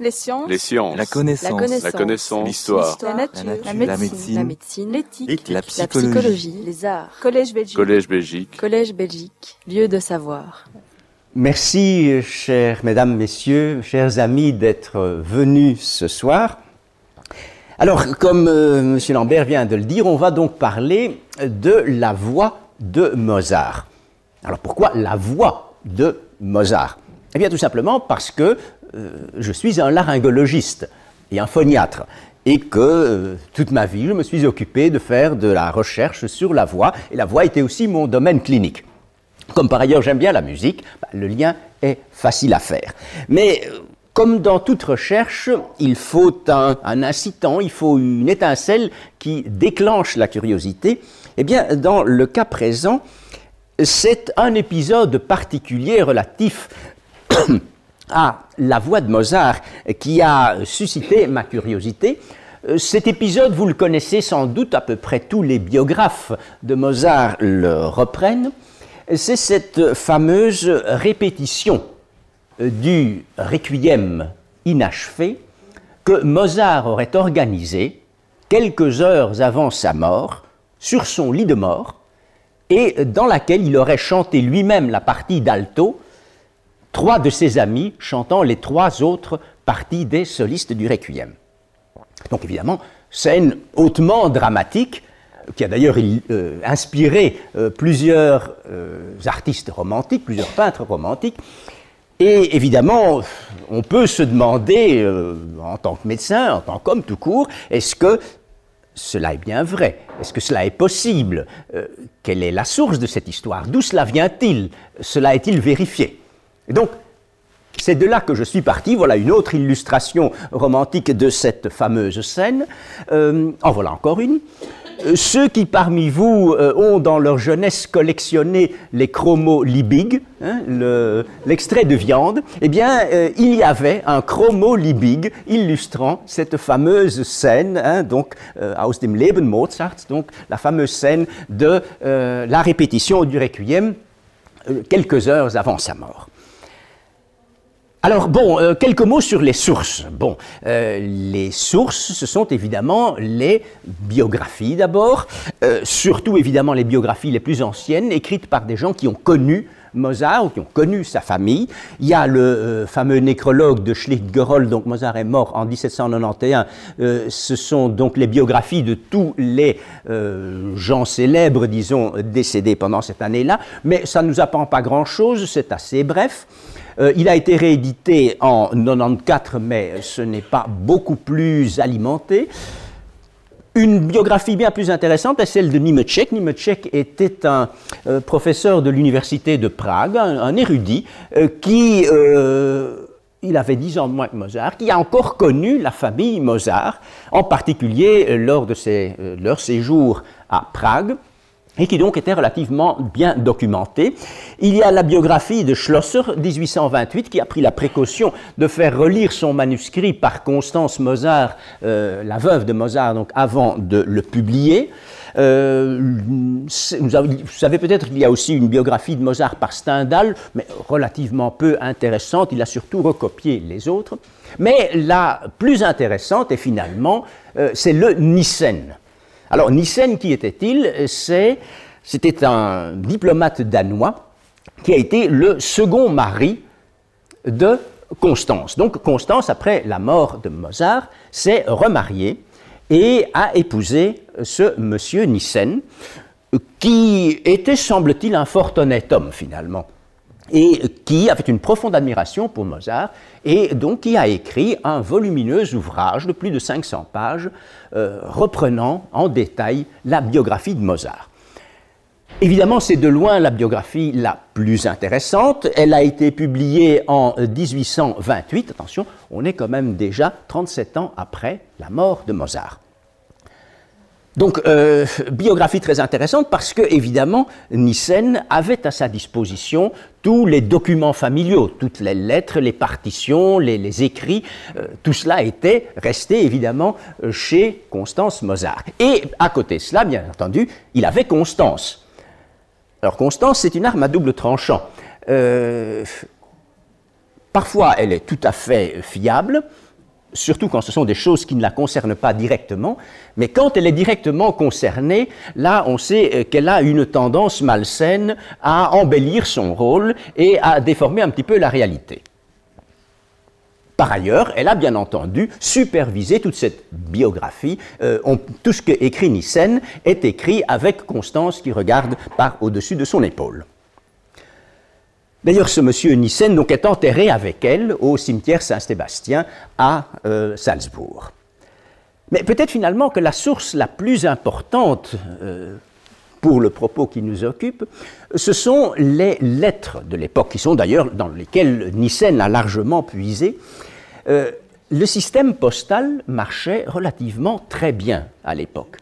Les sciences. Les sciences. La connaissance. La connaissance. La. L'histoire. La nature. La nature. La La médecine. La. L'éthique. La La psychologie. Les arts. Collège Belgique. Collège Belgique. Collège Belgique. Lieu de savoir. Merci, chères mesdames, messieurs, chers amis, d'être venus ce soir. Alors, comme euh, M. Lambert vient de le dire, on va donc parler de la voix de Mozart. Alors, pourquoi la voix de Mozart? Eh bien, tout simplement parce que je suis un laryngologiste et un phoniatre. Et que euh, toute ma vie, je me suis occupé de faire de la recherche sur la voix. Et la voix était aussi mon domaine clinique. Comme par ailleurs j'aime bien la musique, bah, le lien est facile à faire. Mais euh, comme dans toute recherche, il faut un, un incitant, il faut une étincelle qui déclenche la curiosité. Eh bien, dans le cas présent, c'est un épisode particulier relatif à la voix de Mozart qui a suscité ma curiosité. Euh, Cet épisode, vous le connaissez sans doute, à peu près tous les biographes de Mozart le reprennent. C'est cette fameuse répétition euh, du requiem inachevé que Mozart aurait organisé quelques heures avant sa mort sur son lit de mort et dans laquelle il aurait chanté lui-même la partie d'alto, trois de ses amis chantant les trois autres parties des solistes du requiem. Donc évidemment, scène hautement dramatique, qui a d'ailleurs euh, inspiré euh, plusieurs euh, artistes romantiques, plusieurs peintres romantiques. Et évidemment, on peut se demander, en tant que médecin, en tant qu'homme tout court, est-ce que cela est bien vrai? Est-ce que cela est possible? Quelle est la source de cette histoire? D'où cela vient-il? Cela est-il vérifié? Donc, c'est de là que je suis parti. Voilà une autre illustration romantique de cette fameuse scène. Euh, en voilà encore une. Euh, Ceux qui parmi vous euh, ont dans leur jeunesse collectionné les chromolibig, hein, le- l'extrait de viande, eh bien, il y avait un chromolibig illustrant cette fameuse scène, hein, donc aus dem Leben Mozarts, donc la fameuse scène de la répétition du requiem quelques heures avant sa mort. Alors bon, euh, quelques mots sur les sources. Bon, euh, les sources, ce sont évidemment les biographies d'abord, euh, surtout évidemment les biographies les plus anciennes, écrites par des gens qui ont connu Mozart ou qui ont connu sa famille. Il y a le fameux nécrologue de Schlicht-Gerolld, donc Mozart est mort en 1791. Euh, ce sont donc les biographies de tous les gens célèbres, disons, décédés pendant cette année-là, mais ça ne nous apprend pas grand-chose, c'est assez bref. Euh, il a été réédité en 94, mais ce n'est pas beaucoup plus alimenté. Une biographie bien plus intéressante est celle de Nimeček. Nimeček était un euh, professeur de l'université de Prague, un, érudit, euh, qui, il avait 10 ans de moins que Mozart, qui a encore connu la famille Mozart, en particulier lors de leur séjour à Prague et qui donc était relativement bien documenté. Il y a la biographie de Schlosser, 1828, qui a pris la précaution de faire relire son manuscrit par Constance Mozart, euh, la veuve de Mozart, donc avant de le publier. Euh, vous savez peut-être qu'il y a aussi une biographie de Mozart par Stendhal, mais relativement peu intéressante. Il a surtout recopié les autres. Mais la plus intéressante, est finalement, euh, c'est le Nissen. Alors, Nissen, qui était-il C'est- C'était un diplomate danois qui a été le second mari de Constance. Donc, Constance, après la mort de Mozart, s'est remariée et a épousé ce monsieur Nissen, qui était, semble-t-il, un fort honnête homme, finalement et qui avait une profonde admiration pour Mozart, et donc qui a écrit un volumineux ouvrage de plus de 500 pages euh, reprenant en détail la biographie de Mozart. Évidemment, c'est de loin la biographie la plus intéressante. Elle a été publiée en 1828. Attention, on est quand même déjà 37 ans après la mort de Mozart. Donc, euh, biographie très intéressante parce que, évidemment, Nissen avait à sa disposition tous les documents familiaux, toutes les lettres, les partitions, les, écrits, euh, tout cela était resté, évidemment, chez Constance Mozart. Et à côté de cela, bien entendu, il avait Constance. Alors, Constance, c'est une arme à double tranchant. Euh, parfois, elle est tout à fait fiable, surtout quand ce sont des choses qui ne la concernent pas directement, mais quand elle est directement concernée, là on sait euh, qu'elle a une tendance malsaine à embellir son rôle et à déformer un petit peu la réalité. Par ailleurs, elle a bien entendu supervisé toute cette biographie. Euh, tout ce qu'écrit Nissen est écrit avec Constance qui regarde par au-dessus de son épaule. D'ailleurs, ce monsieur Nissen donc, est enterré avec elle au cimetière Saint-Sébastien à euh, Salzbourg. Mais peut-être finalement que la source la plus importante euh, pour le propos qui nous occupe, ce sont les lettres de l'époque, qui sont d'ailleurs dans lesquelles Nissen a largement puisé, euh, le système postal marchait relativement très bien à l'époque.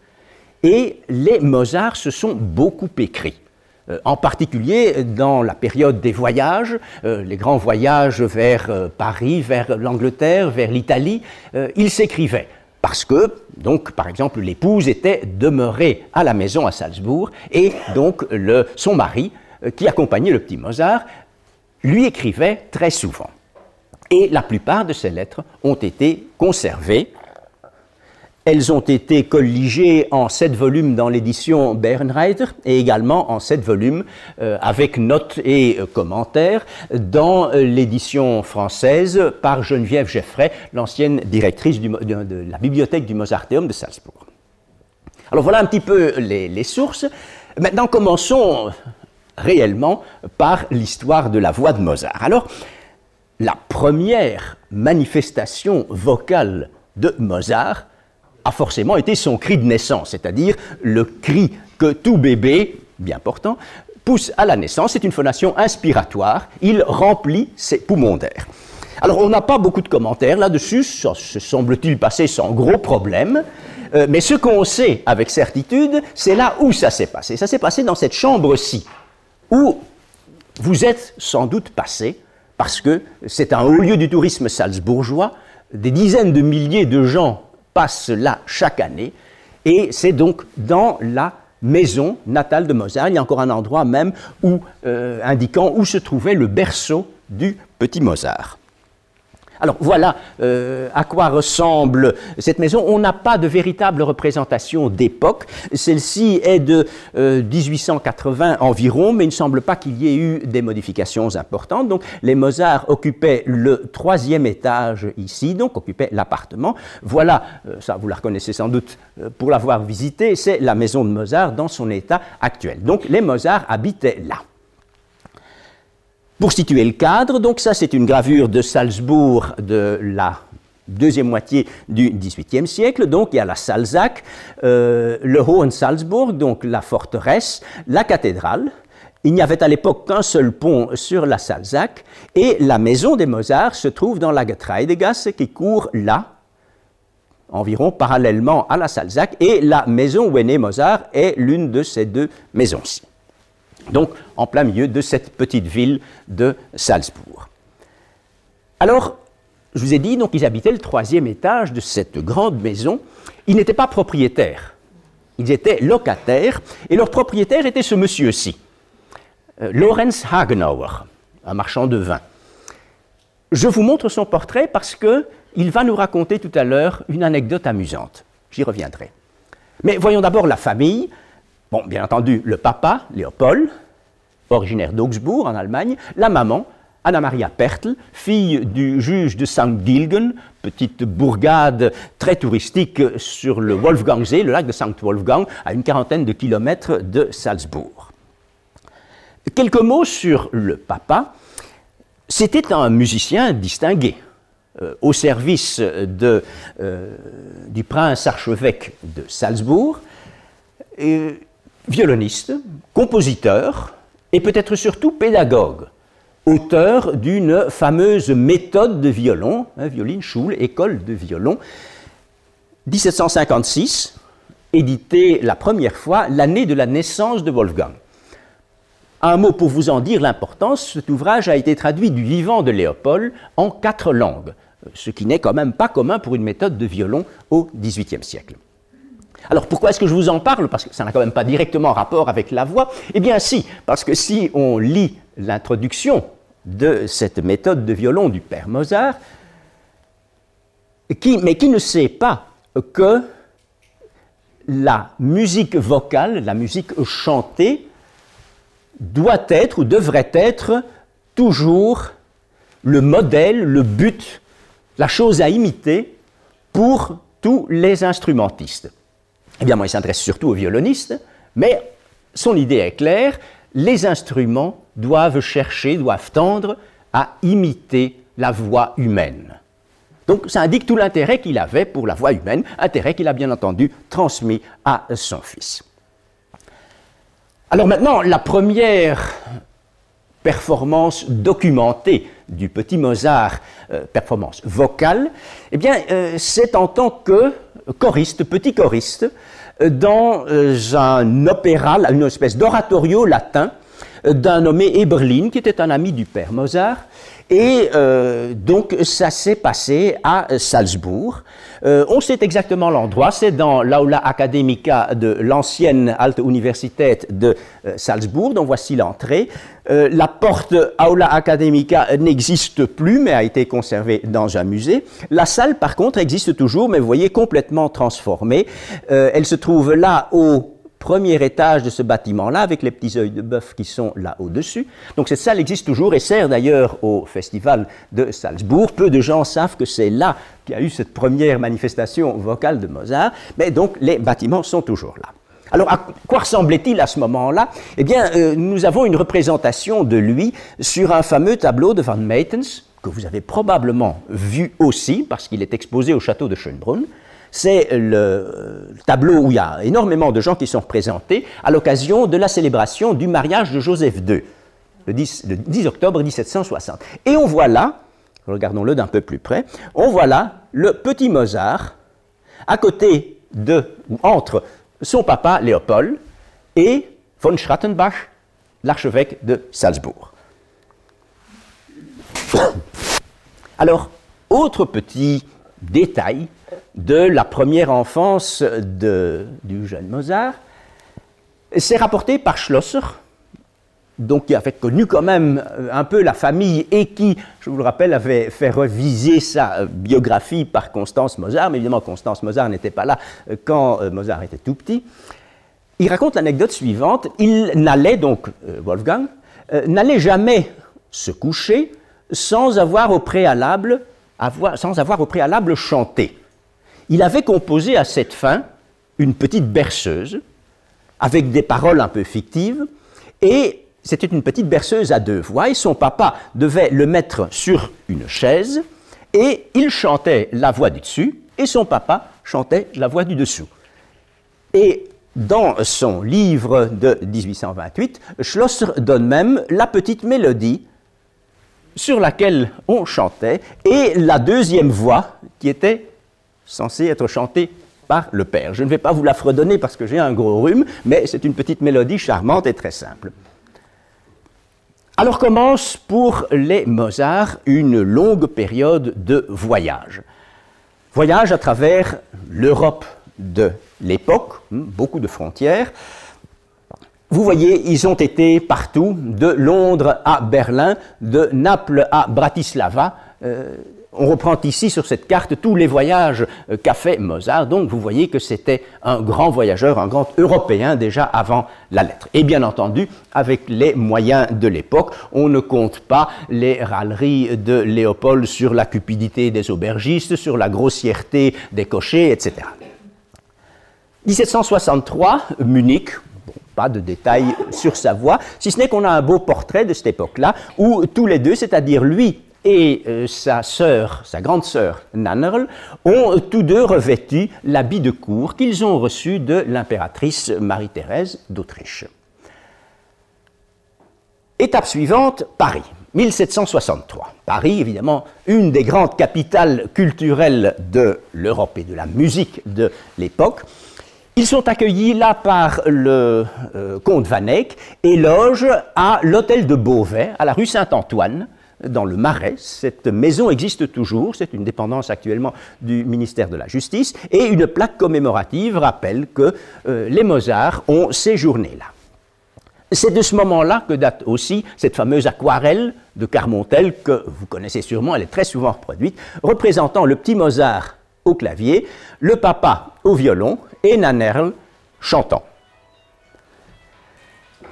Et les Mozart se sont beaucoup écrits. Euh, en particulier dans la période des voyages, euh, les grands voyages vers Paris, vers l'Angleterre, vers l'Italie, ils s'écrivaient. Parce que, donc, par exemple, l'épouse était demeurée à la maison à Salzbourg, et donc son mari, qui accompagnait le petit Mozart, lui écrivait très souvent. Et la plupart de ces lettres ont été conservées. Elles ont été colligées en sept volumes dans l'édition Bernreiter et également en sept volumes euh, avec notes et euh, commentaires dans euh, l'édition française par Geneviève Geffray, l'ancienne directrice de, la bibliothèque du Mozarteum de Salzbourg. Alors voilà un petit peu les, les sources. Maintenant commençons réellement par l'histoire de la voix de Mozart. Alors, la première manifestation vocale de Mozart a forcément été son cri de naissance, c'est-à-dire le cri que tout bébé, bien portant, pousse à la naissance. C'est une phonation inspiratoire, il remplit ses poumons d'air. Alors on n'a pas beaucoup de commentaires là-dessus, ça se semble-t-il passer sans gros problème, euh, mais ce qu'on sait avec certitude, c'est là où ça s'est passé. Ça s'est passé dans cette chambre-ci, où vous êtes sans doute passé parce que c'est un haut lieu du tourisme salzbourgeois. Des dizaines de milliers de gens passent là chaque année, et c'est donc dans la maison natale de Mozart. Il y a encore un endroit même où, euh, indiquant où se trouvait le berceau du petit Mozart. Alors voilà euh, à quoi ressemble cette maison. On n'a pas de véritable représentation d'époque. Celle-ci est de 1880 euh, environ, mais il ne semble pas qu'il y ait eu des modifications importantes. Donc les Mozart occupaient le troisième étage ici, donc occupaient l'appartement. Voilà, euh, ça vous la reconnaissez sans doute pour l'avoir visité, c'est la maison de Mozart dans son état actuel. Donc les Mozart habitaient là. Pour situer le cadre, donc ça c'est une gravure de Salzbourg de la deuxième moitié du XVIIIe siècle. Donc il y a la Salzach, euh, le Hohensalzburg, donc la forteresse, la cathédrale. Il n'y avait à l'époque qu'un seul pont sur la Salzach et la maison des Mozart se trouve dans la Getreidegasse qui court là, environ parallèlement à la Salzach, et la maison où est né Mozart est l'une de ces deux maisons-ci donc en plein milieu de cette petite ville de Salzbourg. Alors, je vous ai dit, donc ils habitaient le troisième étage de cette grande maison. Ils n'étaient pas propriétaires, ils étaient locataires, et leur propriétaire était ce monsieur-ci, euh, Lorenz Hagenauer, un marchand de vin. Je vous montre son portrait parce qu'il va nous raconter tout à l'heure une anecdote amusante. J'y reviendrai. Mais voyons d'abord la famille. Bon, bien entendu, le papa, Léopold, originaire d'Augsbourg, en Allemagne, la maman, Anna-Maria Pertl, fille du juge de St. Gilgen, petite bourgade très touristique sur le Wolfgangsee, le lac de St. Wolfgang, à une quarantaine de kilomètres de Salzbourg. Quelques mots sur le papa. C'était un musicien distingué, euh, au service euh, du prince archevêque de Salzbourg violoniste, compositeur et peut-être surtout pédagogue, auteur d'une fameuse méthode de violon, hein, Schule, école de violon, 1756, édité la première fois l'année de la naissance de Wolfgang. Un mot pour vous en dire l'importance, cet ouvrage a été traduit du vivant de Léopold en quatre langues, ce qui n'est quand même pas commun pour une méthode de violon au XVIIIe siècle. Alors pourquoi est-ce que je vous en parle? Parce que ça n'a quand même pas directement rapport avec la voix. Eh bien si, parce que si on lit l'introduction de cette méthode de violon du père Mozart, mais qui ne sait pas que la musique vocale, la musique chantée, doit être ou devrait être toujours le modèle, le but, la chose à imiter pour tous les instrumentistes. Évidemment, il s'intéresse surtout aux violonistes, mais son idée est claire, les instruments doivent chercher, doivent tendre à imiter la voix humaine. Donc ça indique tout l'intérêt qu'il avait pour la voix humaine, intérêt qu'il a bien entendu transmis à son fils. Alors maintenant, la première performance documentée du petit Mozart, euh, performance vocale, eh bien, euh, c'est en tant que choriste, petit choriste, euh, dans un opéra, une espèce d'oratorio latin d'un nommé Eberlin, qui était un ami du père Mozart, et euh, donc, ça s'est passé à Salzbourg. Euh, on sait exactement l'endroit, c'est dans l'Aula Academica de l'ancienne Alte Universität de euh, Salzbourg, dont voici l'entrée. la porte Aula Academica n'existe plus, mais a été conservée dans un musée. La salle, par contre, existe toujours, mais vous voyez, complètement transformée. elle se trouve là au premier étage de ce bâtiment-là, avec les petits œils de bœuf qui sont là au-dessus. Donc cette salle existe toujours et sert d'ailleurs au festival de Salzbourg. Peu de gens savent que c'est là qu'il y a eu cette première manifestation vocale de Mozart, mais donc les bâtiments sont toujours là. Alors, à quoi ressemblait-il à ce moment-là? Eh bien, euh, nous avons une représentation de lui sur un fameux tableau de Van Meitens, que vous avez probablement vu aussi, parce qu'il est exposé au château de Schönbrunn. C'est le tableau où il y a énormément de gens qui sont représentés à l'occasion de la célébration du mariage de Joseph II, le 10, octobre 1760. Et on voit là, regardons-le d'un peu plus près, on voit là le petit Mozart à côté de, ou entre son papa Léopold et von Schrattenbach, l'archevêque de Salzbourg. Alors, autre petit détail de la première enfance du jeune Mozart. C'est rapporté par Schlosser, donc qui avait connu quand même euh, un peu la famille et qui, je vous le rappelle, avait fait reviser sa euh, biographie par Constance Mozart, mais évidemment Constance Mozart n'était pas là euh, quand Mozart était tout petit. Il raconte l'anecdote suivante, il n'allait donc, Wolfgang, n'allait jamais se coucher sans avoir au préalable, sans avoir au préalable chanté il avait composé à cette fin une petite berceuse avec des paroles un peu fictives et c'était une petite berceuse à deux voix et son papa devait le mettre sur une chaise et il chantait la voix du dessus et son papa chantait la voix du dessous. Et dans son livre de 1828, Schlosser donne même la petite mélodie sur laquelle on chantait et la deuxième voix qui était censé être chanté par le Père. Je ne vais pas vous la fredonner parce que j'ai un gros rhume, mais c'est une petite mélodie charmante et très simple. Alors commence pour les Mozart une longue période de voyage. Voyage à travers l'Europe de l'époque, hmm, beaucoup de frontières. Vous voyez, ils ont été partout, de Londres à Berlin, de Naples à Bratislava. Euh, on reprend ici sur cette carte tous les voyages euh, qu'a fait Mozart, donc vous voyez que c'était un grand voyageur, un grand Européen déjà avant la lettre. Et bien entendu, avec les moyens de l'époque, on ne compte pas les râleries de Léopold sur la cupidité des aubergistes, sur la grossièreté des cochers, etc. 1763, Munich, pas de détails sur sa voix, si ce n'est qu'on a un beau portrait de cette époque-là, où tous les deux, c'est-à-dire lui et euh, sa sœur, sa grande sœur Nannerl, ont tous deux revêtu l'habit de cour qu'ils ont reçu de l'impératrice Marie-Thérèse d'Autriche. Étape suivante, Paris, 1763. Paris, évidemment, une des grandes capitales culturelles de l'Europe et de la musique de l'époque. Ils sont accueillis là par le euh, comte Van Eyck et logent à l'hôtel de Beauvais, à la rue Saint-Antoine, dans le Marais. Cette maison existe toujours, c'est une dépendance actuellement du ministère de la Justice, et une plaque commémorative rappelle que euh, les Mozart ont séjourné là. C'est de ce moment-là que date aussi cette fameuse aquarelle de Carmontel que vous connaissez sûrement, elle est très souvent reproduite, représentant le petit Mozart au clavier, le papa au violon et Nannerl chantant.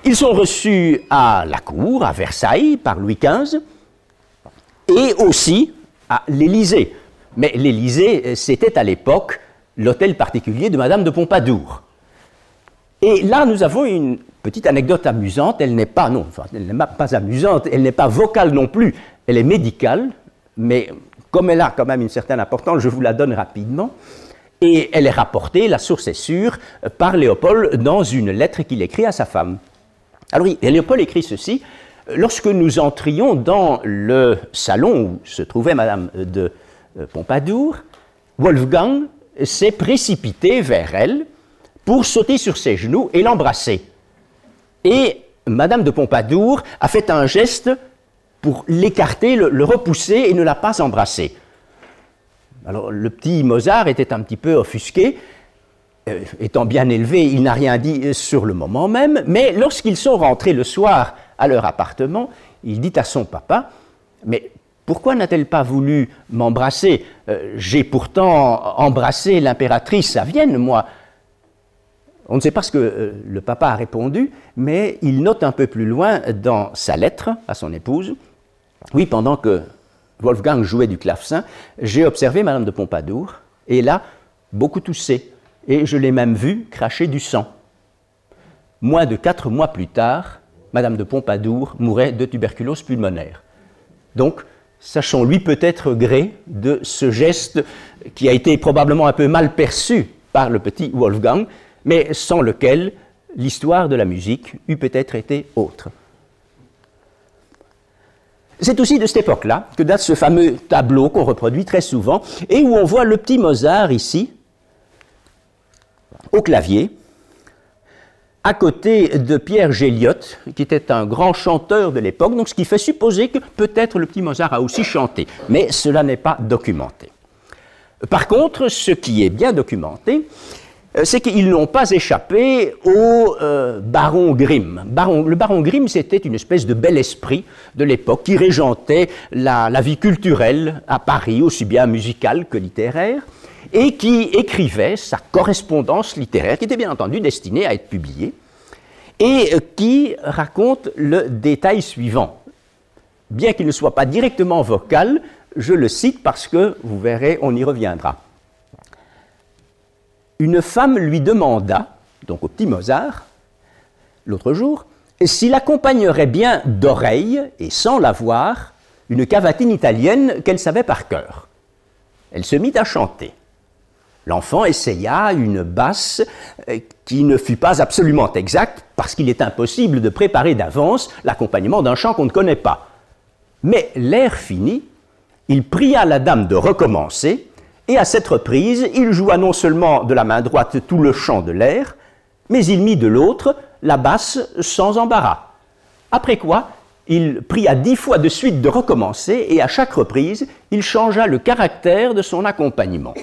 Ils sont reçus à la cour, à Versailles, par Louis XV, et aussi à l'Élysée. Mais l'Élysée, c'était à l'époque l'hôtel particulier de Madame de Pompadour. Et là, nous avons une petite anecdote amusante. Elle n'est pas, non, enfin, elle n'est pas amusante, elle n'est pas vocale non plus. Elle est médicale, mais comme elle a quand même une certaine importance, je vous la donne rapidement. Et elle est rapportée, la source est sûre, par Léopold dans une lettre qu'il écrit à sa femme. Alors Léopold écrit ceci. Lorsque nous entrions dans le salon où se trouvait Madame de Pompadour, Wolfgang s'est précipité vers elle pour sauter sur ses genoux et l'embrasser. Et Madame de Pompadour a fait un geste pour l'écarter, le, repousser et ne l'a pas embrassé. Alors le petit Mozart était un petit peu offusqué, euh, étant bien élevé, il n'a rien dit sur le moment même, mais lorsqu'ils sont rentrés le soir à leur appartement, il dit à son papa, mais pourquoi n'a-t-elle pas voulu m'embrasser? Euh, J'ai pourtant embrassé l'impératrice à Vienne, moi. On ne sait pas ce que euh, le papa a répondu, mais il note un peu plus loin dans sa lettre à son épouse, oui, pendant que Wolfgang jouait du clavecin, j'ai observé Madame de Pompadour, et là, beaucoup toussé, et je l'ai même vue cracher du sang. Moins de quatre mois plus tard, Madame de Pompadour mourait de tuberculose pulmonaire. Donc, sachons-lui peut-être gré de ce geste qui a été probablement un peu mal perçu par le petit Wolfgang, mais sans lequel l'histoire de la musique eût peut-être été autre. C'est aussi de cette époque-là que date ce fameux tableau qu'on reproduit très souvent et où on voit le petit Mozart ici, au clavier, à côté de Pierre Géliot, qui était un grand chanteur de l'époque, donc ce qui fait supposer que peut-être le petit Mozart a aussi chanté, mais cela n'est pas documenté. Par contre, ce qui est bien documenté, euh, c'est qu'ils n'ont pas échappé au euh, baron Grimm. le baron Grimm, c'était une espèce de bel esprit de l'époque qui régentait la, vie culturelle à Paris, aussi bien musicale que littéraire, et qui écrivait sa correspondance littéraire, qui était bien entendu destinée à être publiée, et euh, qui raconte le détail suivant. Bien qu'il ne soit pas directement vocal, je le cite parce que, vous verrez, on y reviendra une femme lui demanda, donc au petit Mozart, l'autre jour, s'il accompagnerait bien d'oreille et sans la voir une cavatine italienne qu'elle savait par cœur. Elle se mit à chanter. L'enfant essaya une basse euh, qui ne fut pas absolument exacte parce qu'il est impossible de préparer d'avance l'accompagnement d'un chant qu'on ne connaît pas. Mais l'air fini, il pria la dame de recommencer et à cette reprise, il joua non seulement de la main droite tout le chant de l'air, mais il mit de l'autre la basse sans embarras. Après quoi, il pria dix fois de suite de recommencer et à chaque reprise, il changea le caractère de son accompagnement.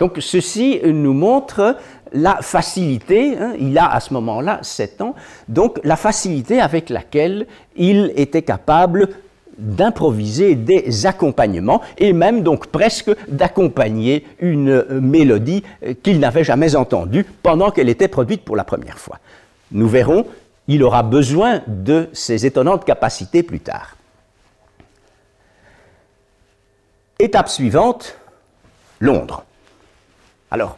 Donc ceci nous montre la facilité, hein, il a à ce moment-là 7 ans, donc la facilité avec laquelle il était capable d'improviser des accompagnements et même donc presque d'accompagner une mélodie qu'il n'avait jamais entendue pendant qu'elle était produite pour la première fois. Nous verrons, il aura besoin de ces étonnantes capacités plus tard. Étape suivante, Londres. Alors,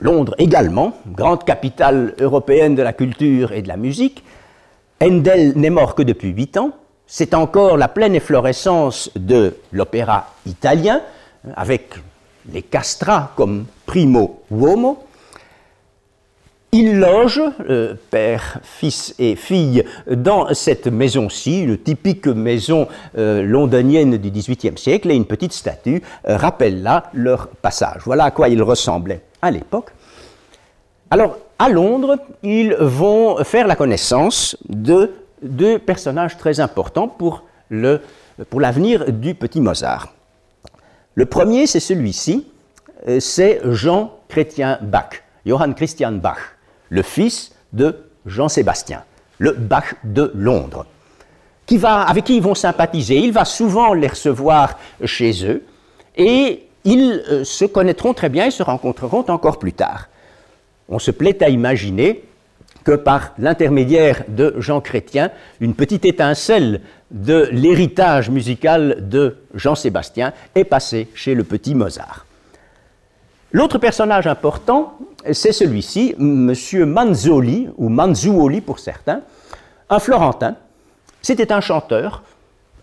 Londres également, grande capitale européenne de la culture et de la musique. Handel n'est mort que depuis huit ans, c'est encore la pleine efflorescence de l'opéra italien, avec les castrats comme primo uomo. Il loge, euh, père, fils et fille, dans cette maison-ci, une typique maison euh, londonienne du XVIIIe siècle, et une petite statue euh, rappelle là leur passage. Voilà à quoi ils ressemblaient à l'époque. Alors, à Londres, ils vont faire la connaissance de deux personnages très importants pour l'avenir du petit Mozart. Le premier, c'est celui-ci, c'est Jean Chrétien Bach, Johann Christian Bach, le fils de Jean-Sébastien, le Bach de Londres, qui va, avec qui ils vont sympathiser. Il va souvent les recevoir chez eux et ils euh, se connaîtront très bien et se rencontreront encore plus tard. On se plaît à imaginer que par l'intermédiaire de Jean Chrétien, une petite étincelle de l'héritage musical de Jean-Sébastien est passée chez le petit Mozart. L'autre personnage important, c'est celui-ci, M. Manzoli, ou Manzuoli pour certains, un Florentin. C'était un chanteur,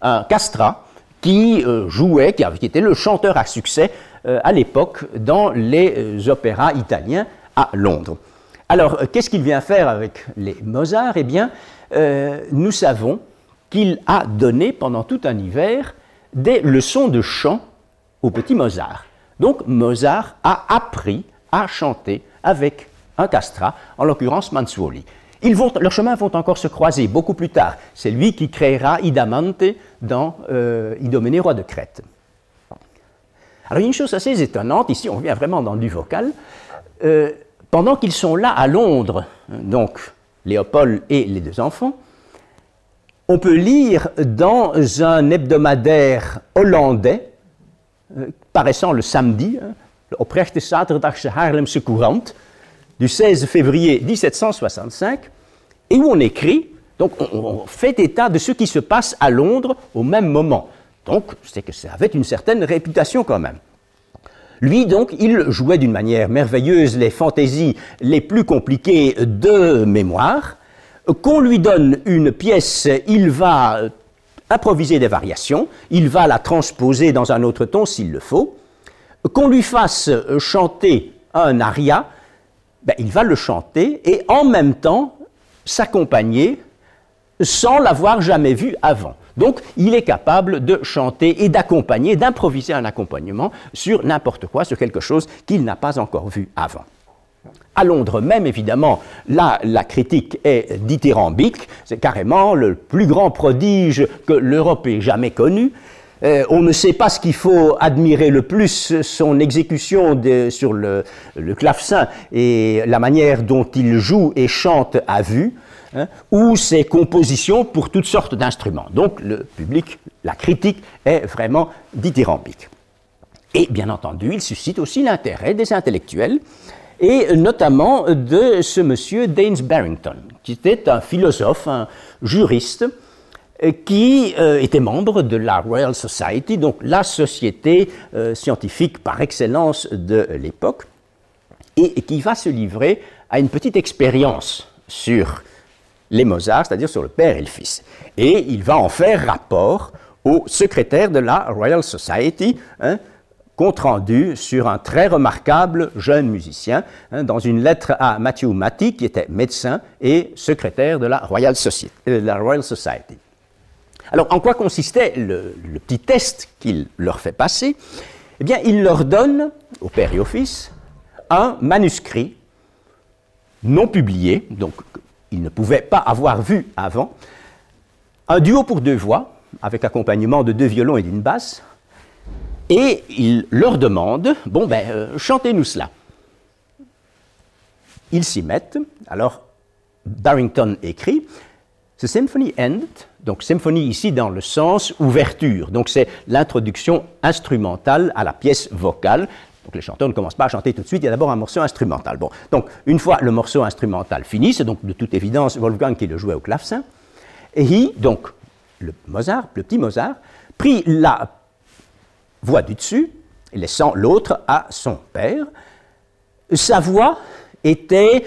un castrat, qui euh, jouait, qui, était le chanteur à succès euh, à l'époque dans les euh, opéras italiens à Londres. Alors, qu'est-ce qu'il vient faire avec les Mozart Eh bien, nous savons qu'il a donné pendant tout un hiver des leçons de chant au petit Mozart. Donc, Mozart a appris à chanter avec un castrat, en l'occurrence Manzuoli. Ils vont, leurs chemins vont encore se croiser beaucoup plus tard. C'est lui qui créera Idamante dans euh, roi de Crète. Alors, une chose assez étonnante, ici on revient vraiment dans du vocal. Euh, pendant qu'ils sont là à Londres, donc Léopold et les deux enfants, on peut lire dans un hebdomadaire hollandais, paraissant le samedi, hein, Oprechte Zaterdagse Haarlemse Courant, du 16 février 1765, et où on écrit, donc on, fait état de ce qui se passe à Londres au même moment. Donc c'est que ça avait une certaine réputation quand même. Lui, donc, il jouait d'une manière merveilleuse les fantaisies les plus compliquées de mémoire. Qu'on lui donne une pièce, il va improviser des variations, il va la transposer dans un autre ton s'il le faut. Qu'on lui fasse chanter un aria, ben, il va le chanter et en même temps s'accompagner sans l'avoir jamais vu avant. Donc, il est capable de chanter et d'accompagner, d'improviser un accompagnement sur n'importe quoi, sur quelque chose qu'il n'a pas encore vu avant. À Londres même, évidemment, là, la critique est dithyrambique. C'est carrément le plus grand prodige que l'Europe ait jamais connu. Euh, on ne sait pas ce qu'il faut admirer le plus, son exécution sur le, clavecin et la manière dont il joue et chante à vue, hein, ou ses compositions pour toutes sortes d'instruments. Donc le public, la critique est vraiment dithyrambique. Et bien entendu, il suscite aussi l'intérêt des intellectuels, et notamment de ce monsieur Daines Barrington, qui était un philosophe, un juriste, euh, qui euh, était membre de la Royal Society, donc la société euh, scientifique par excellence de l'époque, et, qui va se livrer à une petite expérience sur les Mozart, c'est-à-dire sur le père et le fils. Et il va en faire rapport au secrétaire de la Royal Society, hein, compte rendu sur un très remarquable jeune musicien, hein, dans une lettre à Matthew Matty, qui était médecin et secrétaire de la Royal Society. Alors, en quoi consistait le, petit test qu'il leur fait passer? Eh bien, il leur donne, au père et au fils, un manuscrit non publié, donc ils ne pouvaient pas avoir vu avant, un duo pour deux voix, avec accompagnement de deux violons et d'une basse, et il leur demande, bon ben, euh, chantez-nous cela. Ils s'y mettent, alors Barrington écrit, The symphony ended, donc symphonie ici dans le sens ouverture, donc c'est l'introduction instrumentale à la pièce vocale. Donc les chanteurs ne commencent pas à chanter tout de suite, il y a d'abord un morceau instrumental. Bon, donc une fois le morceau instrumental fini, c'est donc de toute évidence Wolfgang qui le jouait au clavecin, et il, donc Mozart, le petit Mozart, prit la voix du dessus, laissant l'autre à son père. Sa voix était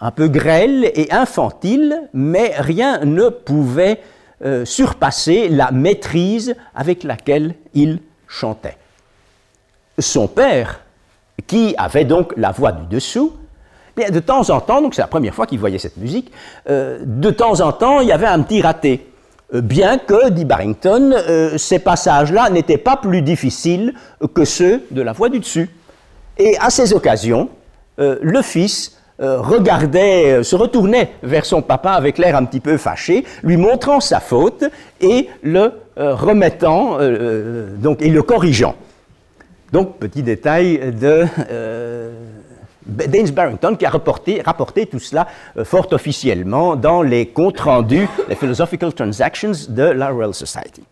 un peu grêle et infantile, mais rien ne pouvait euh, surpasser la maîtrise avec laquelle il chantait. Son père, qui avait donc la voix du dessous, bien, de temps en temps, donc c'est la première fois qu'il voyait cette musique, euh, de temps en temps, il y avait un petit raté. Euh, bien que, dit Barrington, ces passages-là n'étaient pas plus difficiles que ceux de la voix du dessus. Et à ces occasions, le fils euh, regardait, euh, se retournait vers son papa avec l'air un petit peu fâché, lui montrant sa faute et le euh, remettant, donc, et le corrigeant. Donc, petit détail de Daines Barrington qui a rapporté, tout cela fort officiellement dans les comptes rendus, les Philosophical Transactions de la Royal Society.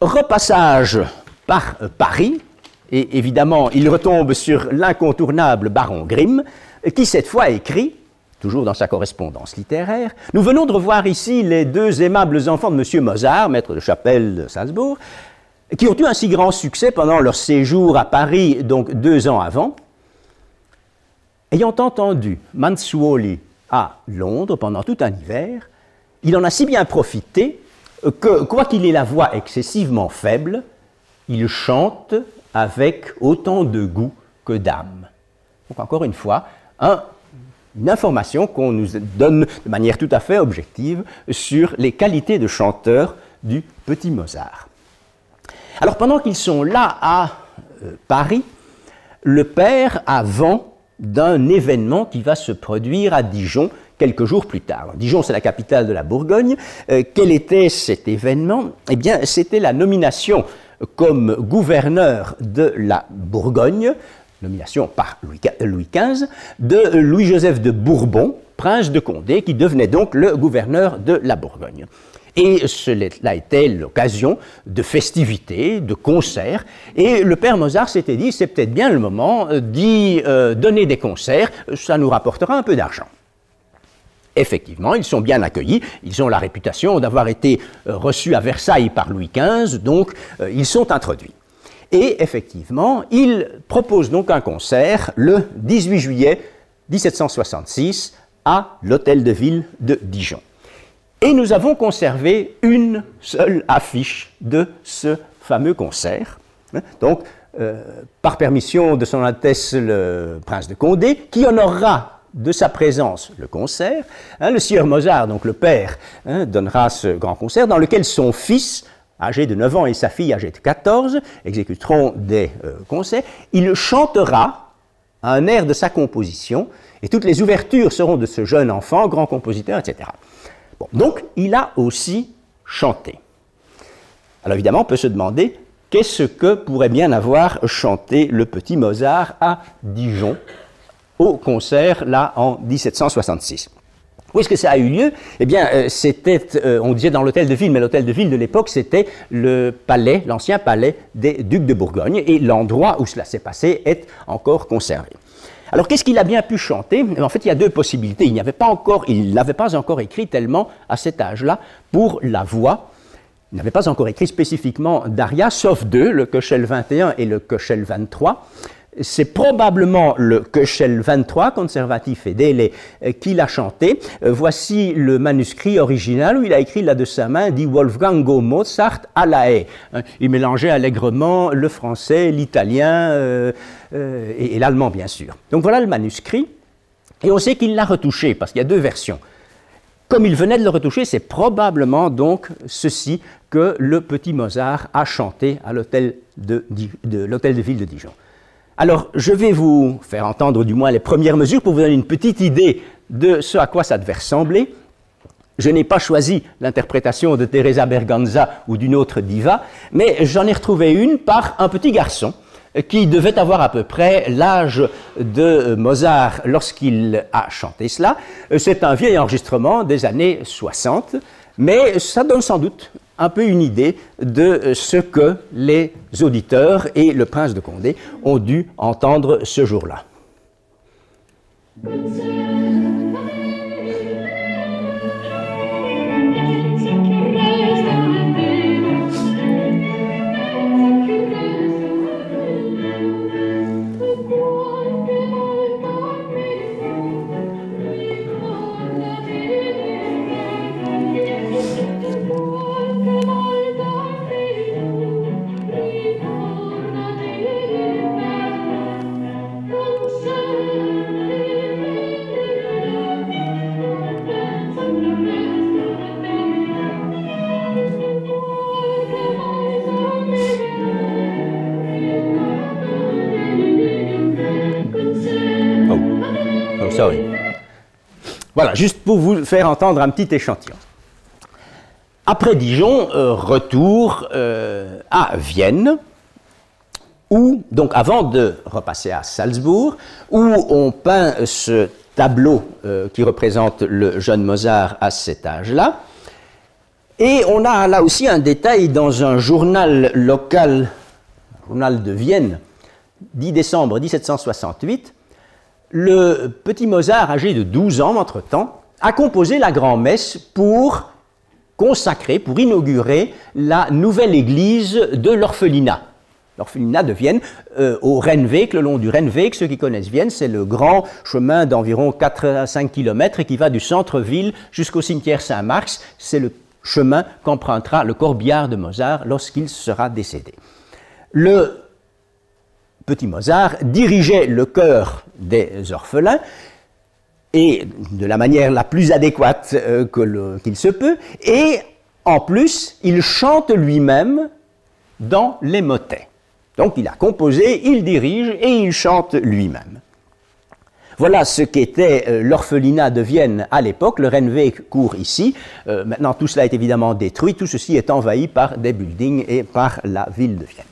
Repassage par Paris, et évidemment, il retombe sur l'incontournable baron Grimm, qui cette fois écrit, toujours dans sa correspondance littéraire, Nous venons de revoir ici les deux aimables enfants de M. Mozart, maître de chapelle de Salzbourg, qui ont eu un si grand succès pendant leur séjour à Paris, donc deux ans avant. Ayant entendu Mansuoli à Londres pendant tout un hiver, il en a si bien profité que, quoiqu'il ait la voix excessivement faible, il chante avec autant de goût que d'âme. Donc encore une fois, une information qu'on nous donne de manière tout à fait objective sur les qualités de chanteur du petit Mozart. Alors pendant qu'ils sont là à euh, Paris, le père a vent d'un événement qui va se produire à Dijon quelques jours plus tard. Dijon, c'est la capitale de la Bourgogne. Euh, quel était cet événement? Eh bien, c'était la nomination comme gouverneur de la Bourgogne, nomination par Louis XV, de Louis-Joseph de Bourbon, prince de Condé, qui devenait donc le gouverneur de la Bourgogne. Et cela était l'occasion de festivités, de concerts. Et le père Mozart s'était dit, c'est peut-être bien le moment d'y euh, donner des concerts, ça nous rapportera un peu d'argent. Effectivement, ils sont bien accueillis, ils ont la réputation d'avoir été euh, reçus à Versailles par Louis XV, donc euh, ils sont introduits. Et effectivement, il propose donc un concert le 18 juillet 1766 à l'Hôtel de Ville de Dijon. Et nous avons conservé une seule affiche de ce fameux concert. Hein, donc, euh, par permission de son Altesse le Prince de Condé, qui honorera de sa présence le concert. Hein, le sieur Mozart, donc le père, hein, donnera ce grand concert dans lequel son fils, âgé de 9 ans, et sa fille, âgée de 14, exécuteront des euh, concerts. Il chantera un air de sa composition, et toutes les ouvertures seront de ce jeune enfant, grand compositeur, etc. donc, il a aussi chanté. Alors évidemment, on peut se demander qu'est-ce que pourrait bien avoir chanté le petit Mozart à Dijon au concert, là, en 1766. Où est-ce que ça a eu lieu? Eh bien, euh, c'était, euh, on disait dans l'hôtel de ville, mais l'hôtel de ville de l'époque, c'était le palais, l'ancien palais des ducs de Bourgogne, et l'endroit où cela s'est passé est encore conservé. Alors, qu'est-ce qu'il a bien pu chanter? En fait, il y a deux possibilités. Il n'avait pas encore, il n'avait pas encore écrit tellement à cet âge-là pour la voix. Il n'avait pas encore écrit spécifiquement d'aria, sauf deux, le Köchel 21 et le Köchel 23 c'est probablement le Köchel 23, conservatif et délai, euh, qui l'a chanté. Euh, voici le manuscrit original où il a écrit là de sa main, dit Wolfgango Mozart à la haie. Hein, il mélangeait allègrement le français, l'italien euh, et, l'allemand, bien sûr. Donc voilà le manuscrit. Et on sait qu'il l'a retouché, parce qu'il y a deux versions. Comme il venait de le retoucher, c'est probablement donc ceci que le petit Mozart a chanté à l'hôtel de, de, de ville de Dijon. Alors, je vais vous faire entendre du moins les premières mesures pour vous donner une petite idée de ce à quoi ça devait ressembler. Je n'ai pas choisi l'interprétation de Teresa Berganza ou d'une autre diva, mais j'en ai retrouvé une par un petit garçon qui devait avoir à peu près l'âge de Mozart lorsqu'il a chanté cela. C'est un vieil enregistrement des années 60, mais ça donne sans doute un peu une idée de ce que les auditeurs et le prince de Condé ont dû entendre ce jour-là. Voilà, juste pour vous faire entendre un petit échantillon. Après Dijon, euh, retour euh, à Vienne, où, donc avant de repasser à Salzbourg, où on peint ce tableau euh, qui représente le jeune Mozart à cet âge-là. Et on a là aussi un détail dans un journal local journal de Vienne, 10 décembre 1768, le petit Mozart, âgé de 12 ans entre-temps, a composé la grand-messe pour consacrer, pour inaugurer la nouvelle église de l'orphelinat. L'orphelinat de Vienne, euh, au Rennweg, le long du Rennweg, ceux qui connaissent Vienne, c'est le grand chemin d'environ 4 à 5 km qui va du centre-ville jusqu'au cimetière Saint-Marx. C'est le chemin qu'empruntera le corbillard de Mozart lorsqu'il sera décédé. Petit Mozart dirigeait le chœur des orphelins et de la manière la plus adéquate euh, qu'il se peut, et en plus, il chante lui-même dans les motets. Donc il a composé, il dirige et il chante lui-même. Voilà ce qu'était euh, l'orphelinat de Vienne à l'époque. Le Rennweg court ici. Euh, maintenant, tout cela est évidemment détruit. Tout ceci est envahi par des buildings et par la ville de Vienne.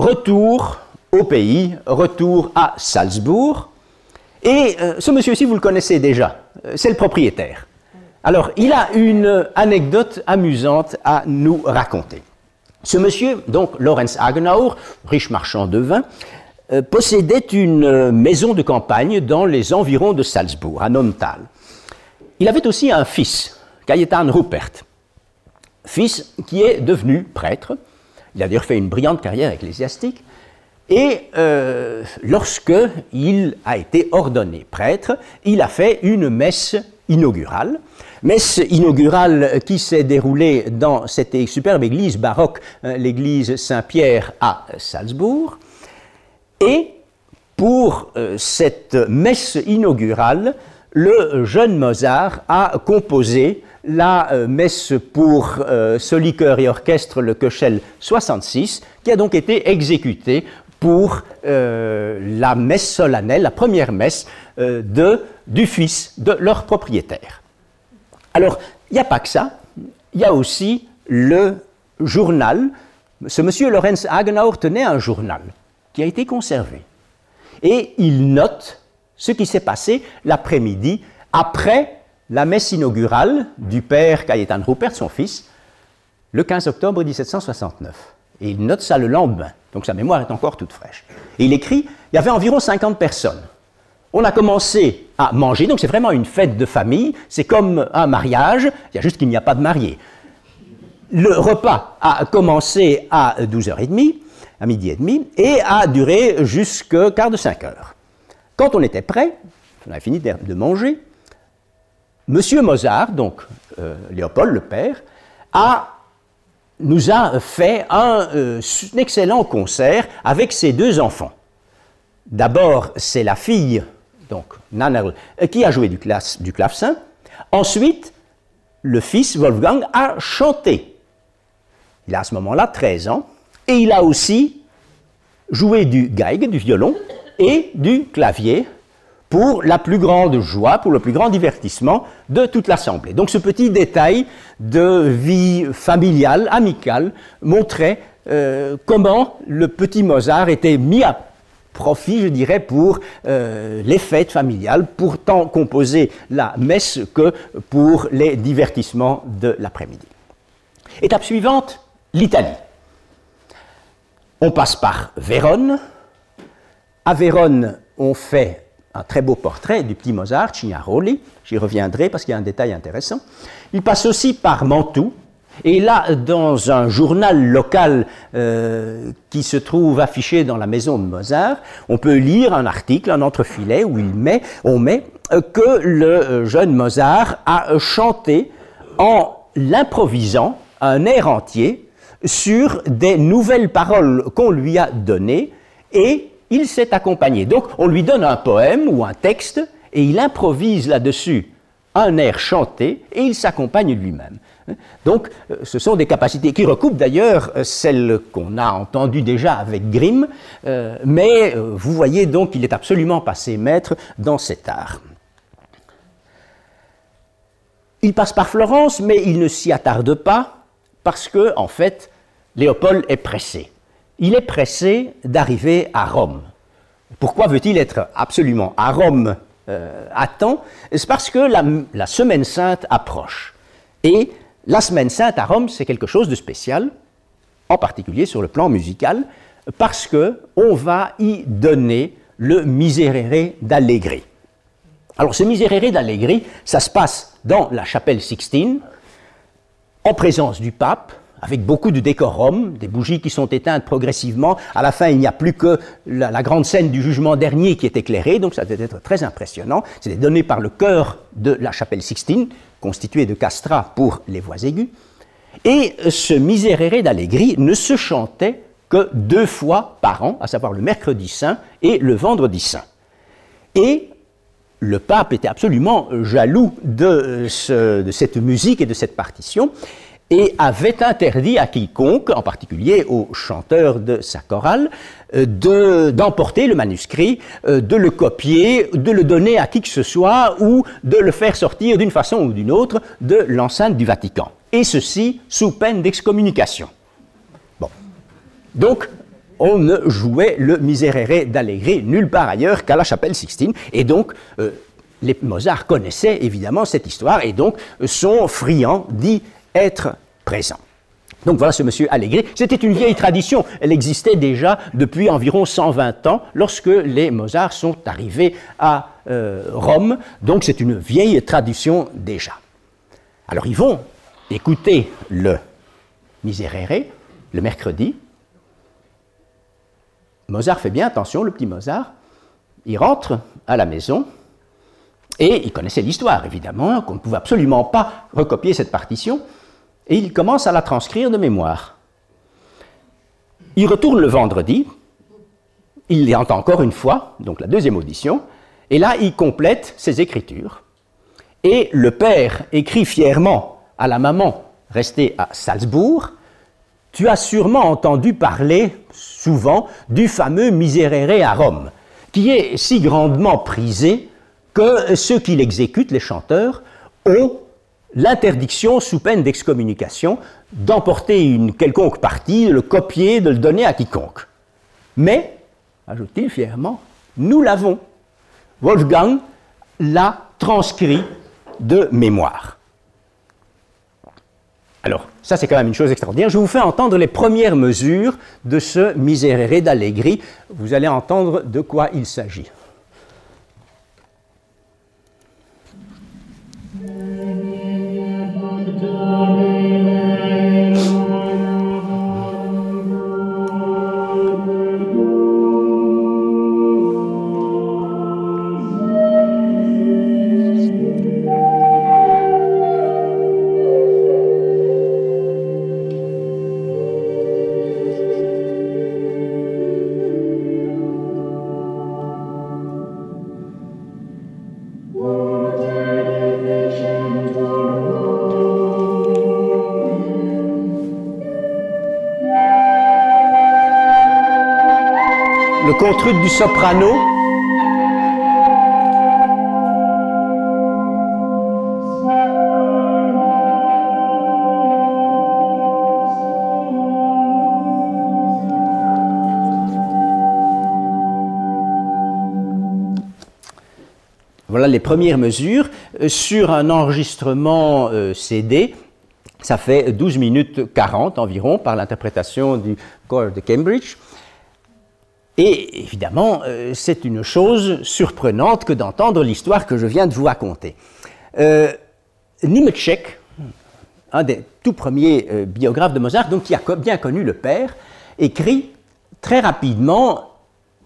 Retour au pays, retour à Salzbourg. Et euh, ce monsieur-ci, vous le connaissez déjà, euh, c'est le propriétaire. Alors, il a une anecdote amusante à nous raconter. Ce monsieur, donc Lorenz Hagenauer, riche marchand de vin, euh, possédait une maison de campagne dans les environs de Salzbourg, à Nontal. Il avait aussi un fils, Cayetan Rupert, fils qui est devenu prêtre. Il a d'ailleurs fait une brillante carrière ecclésiastique. Et euh, lorsque il a été ordonné prêtre, il a fait une messe inaugurale. Messe inaugurale qui s'est déroulée dans cette superbe église baroque, hein, l'église Saint-Pierre à Salzbourg. Et pour euh, cette messe inaugurale, le jeune Mozart a composé la euh, messe pour euh, soliqueur et orchestre, le Köchel 66, qui a donc été exécutée pour euh, la messe solennelle, la première messe euh, du fils de leur propriétaire. Alors, il n'y a pas que ça, il y a aussi le journal. Ce monsieur Lorenz Hagenauer tenait un journal qui a été conservé. Et il note ce qui s'est passé l'après-midi après la messe inaugurale du père Cayetan Rupert, son fils, le 15 octobre 1769. Et il note ça le lendemain. Donc sa mémoire est encore toute fraîche. Et il écrit, il y avait environ 50 personnes. On a commencé à manger, donc c'est vraiment une fête de famille, c'est comme un mariage, il y a juste qu'il n'y a pas de marié. Le repas a commencé à 12h30, à midi et demi, et a duré jusqu'à quart de 5 heures. Quand on était prêt, on avait fini de manger, Monsieur Mozart, donc euh, Léopold le père, a nous a fait euh, un, excellent concert avec ses deux enfants. D'abord, c'est la fille, donc Nannerl, euh, qui a joué du, du clavecin. Ensuite, le fils Wolfgang a chanté. Il a à ce moment-là 13 ans. Et il a aussi joué du geige, du violon, et du clavier pour la plus grande joie, pour le plus grand divertissement de toute l'Assemblée. Donc ce petit détail de vie familiale, amicale, montrait euh, comment le petit Mozart était mis à profit, je dirais, pour euh, les fêtes familiales, pour tant composer la messe que pour les divertissements de l'après-midi. Étape suivante, l'Italie. On passe par Vérone. À Vérone, on fait un très beau portrait du petit Mozart, Cignaroli, j'y reviendrai parce qu'il y a un détail intéressant. Il passe aussi par Mantoue, et là, dans un journal local euh, qui se trouve affiché dans la maison de Mozart, on peut lire un article, un entrefilet, où il met, on met euh, que le euh, jeune Mozart a chanté en l'improvisant un air entier sur des nouvelles paroles qu'on lui a données et il s'est accompagné. Donc on lui donne un poème ou un texte et il improvise là-dessus un air chanté et il s'accompagne lui-même. Donc euh, ce sont des capacités qui recoupent d'ailleurs euh, celles qu'on a entendues déjà avec Grimm, euh, mais vous voyez donc qu'il est absolument passé maître dans cet art. Il passe par Florence, mais il ne s'y attarde pas parce que, en fait, Léopold est pressé il est pressé d'arriver à Rome. Pourquoi veut-il être absolument à Rome euh, à temps? C'est parce que la, semaine sainte approche. Et la semaine sainte à Rome, c'est quelque chose de spécial. en particulier sur le plan musical, parce que on va y donner le Miserere d'Allegri. Alors ce Miserere d'Allegri, ça se passe dans la chapelle Sixtine, en présence du pape, avec beaucoup de décorum, des bougies qui sont éteintes progressivement. À la fin, il n'y a plus que la, grande scène du jugement dernier qui est éclairée, donc ça devait être très impressionnant. C'était donné par le chœur de la chapelle Sixtine, constitué de castrats pour les voix aiguës. Et ce Miserere d'Allegri ne se chantait que deux fois par an, à savoir le mercredi saint et le vendredi saint. Et le pape était absolument jaloux de, de cette musique et de cette partition et avait interdit à quiconque, en particulier aux chanteurs de sa chorale, euh, d'emporter le manuscrit, euh, de le copier, de le donner à qui que ce soit ou de le faire sortir d'une façon ou d'une autre de l'enceinte du Vatican. Et ceci sous peine d'excommunication. Bon. Donc, on ne jouait le Miserere d'Allegri nulle part ailleurs qu'à la chapelle Sixtine. Et donc, euh, les Mozart connaissaient évidemment cette histoire et donc sont friands d'y être présent. Donc voilà ce monsieur Allegri. C'était une vieille tradition. Elle existait déjà depuis environ 120 ans lorsque les Mozart sont arrivés à euh, Rome. Donc c'est une vieille tradition déjà. Alors ils vont écouter le Miserere le mercredi. Mozart fait bien attention, le petit Mozart. Il rentre à la maison et il connaissait l'histoire, évidemment, qu'on ne pouvait absolument pas recopier cette partition et il commence à la transcrire de mémoire. Il retourne le vendredi, il y entend encore une fois, donc la deuxième audition, et là il complète ses écritures. Et le père écrit fièrement à la maman restée à Salzbourg, tu as sûrement entendu parler souvent du fameux Miserere à Rome, qui est si grandement prisé que ceux qui l'exécutent, les chanteurs, ont l'interdiction sous peine d'excommunication d'emporter une quelconque partie, de le copier, de le donner à quiconque. Mais, ajoute-t-il fièrement, nous l'avons. Wolfgang l'a transcrit de mémoire. Alors, ça c'est quand même une chose extraordinaire. Je vous fais entendre les premières mesures de ce Miserere d'Allegri. Vous allez entendre de quoi il s'agit. Soprano. Voilà les premières mesures. Euh, sur un enregistrement euh, CD, ça fait 12 minutes 40 environ par l'interprétation du corps de Cambridge. Et évidemment, euh, c'est une chose surprenante que d'entendre l'histoire que je viens de vous raconter. Euh, un des tout premiers euh, biographes de Mozart, donc qui a bien connu le père, écrit très rapidement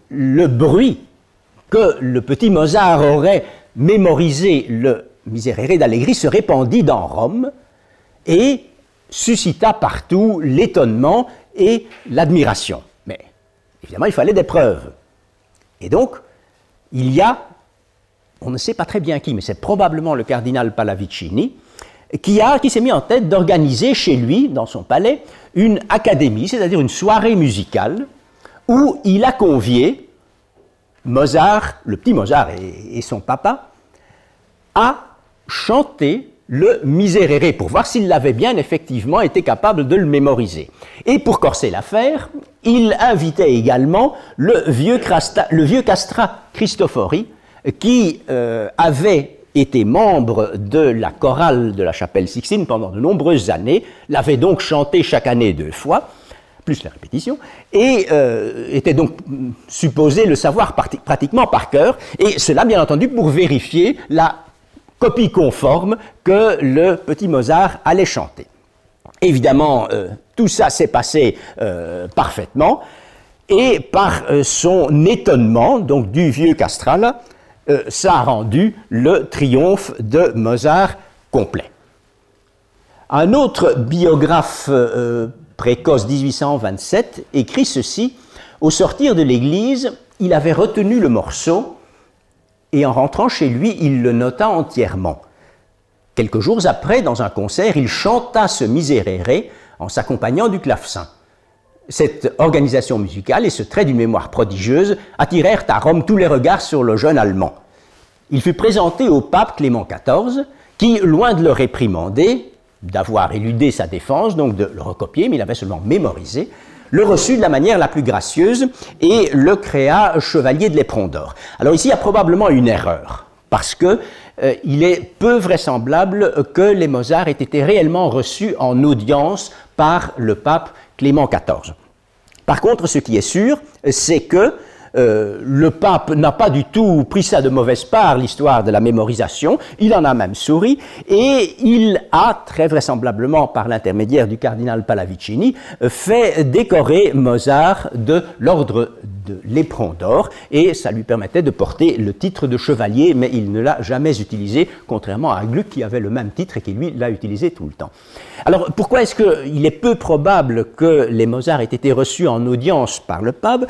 le bruit que le petit Mozart aurait mémorisé le Miserere d'Allegri se répandit dans Rome et suscita partout l'étonnement et l'admiration. Évidemment, il fallait des preuves. Et donc, il y a, on ne sait pas très bien qui, mais c'est probablement le cardinal Pallavicini, qui, qui s'est mis en tête d'organiser chez lui, dans son palais, une académie, c'est-à-dire une soirée musicale, où il a convié Mozart, le petit Mozart et, et son papa, à chanter le Miserere pour voir s'il l'avait bien effectivement été capable de le mémoriser. Et pour corser l'affaire, il invitait également le vieux, Castra Cristofori, qui euh, avait été membre de la chorale de la chapelle Sixtine pendant de nombreuses années, l'avait donc chanté chaque année deux fois, plus la répétition, et euh, était donc supposé le savoir pratiquement par cœur, et cela bien entendu pour vérifier la copie conforme que le petit Mozart allait chanter. Évidemment, euh, tout ça s'est passé euh, parfaitement, et par son étonnement, donc du vieux Castral, ça a rendu le triomphe de Mozart complet. Un autre biographe précoce 1827, écrit ceci Au sortir de l'église, il avait retenu le morceau et en rentrant chez lui, il le nota entièrement. Quelques jours après, dans un concert, il chanta ce miséréré en s'accompagnant du clavecin. Cette organisation musicale et ce trait d'une mémoire prodigieuse attirèrent à Rome tous les regards sur le jeune Allemand. Il fut présenté au pape Clément XIV, qui, loin de le réprimander, d'avoir éludé sa défense, donc de le recopier, mais il avait seulement mémorisé, le reçut de la manière la plus gracieuse et le créa chevalier de l'éperon d'or. Alors ici, il y a probablement une erreur, parce que euh, il est peu vraisemblable que les Mozart aient été réellement reçus en audience par le pape Clément XIV. Par contre, ce qui est sûr, c'est que euh, le pape n'a pas du tout pris ça de mauvaise part, l'histoire de la mémorisation, il en a même souri, et il a, très vraisemblablement par l'intermédiaire du cardinal Pallavicini, fait décorer Mozart de l'ordre de l'éperon d'or, et ça lui permettait de porter le titre de chevalier, mais il ne l'a jamais utilisé, contrairement à Gluck qui avait le même titre et qui lui l'a utilisé tout le temps. Alors pourquoi est-ce qu'il est peu probable que les Mozart aient été reçus en audience par le pape?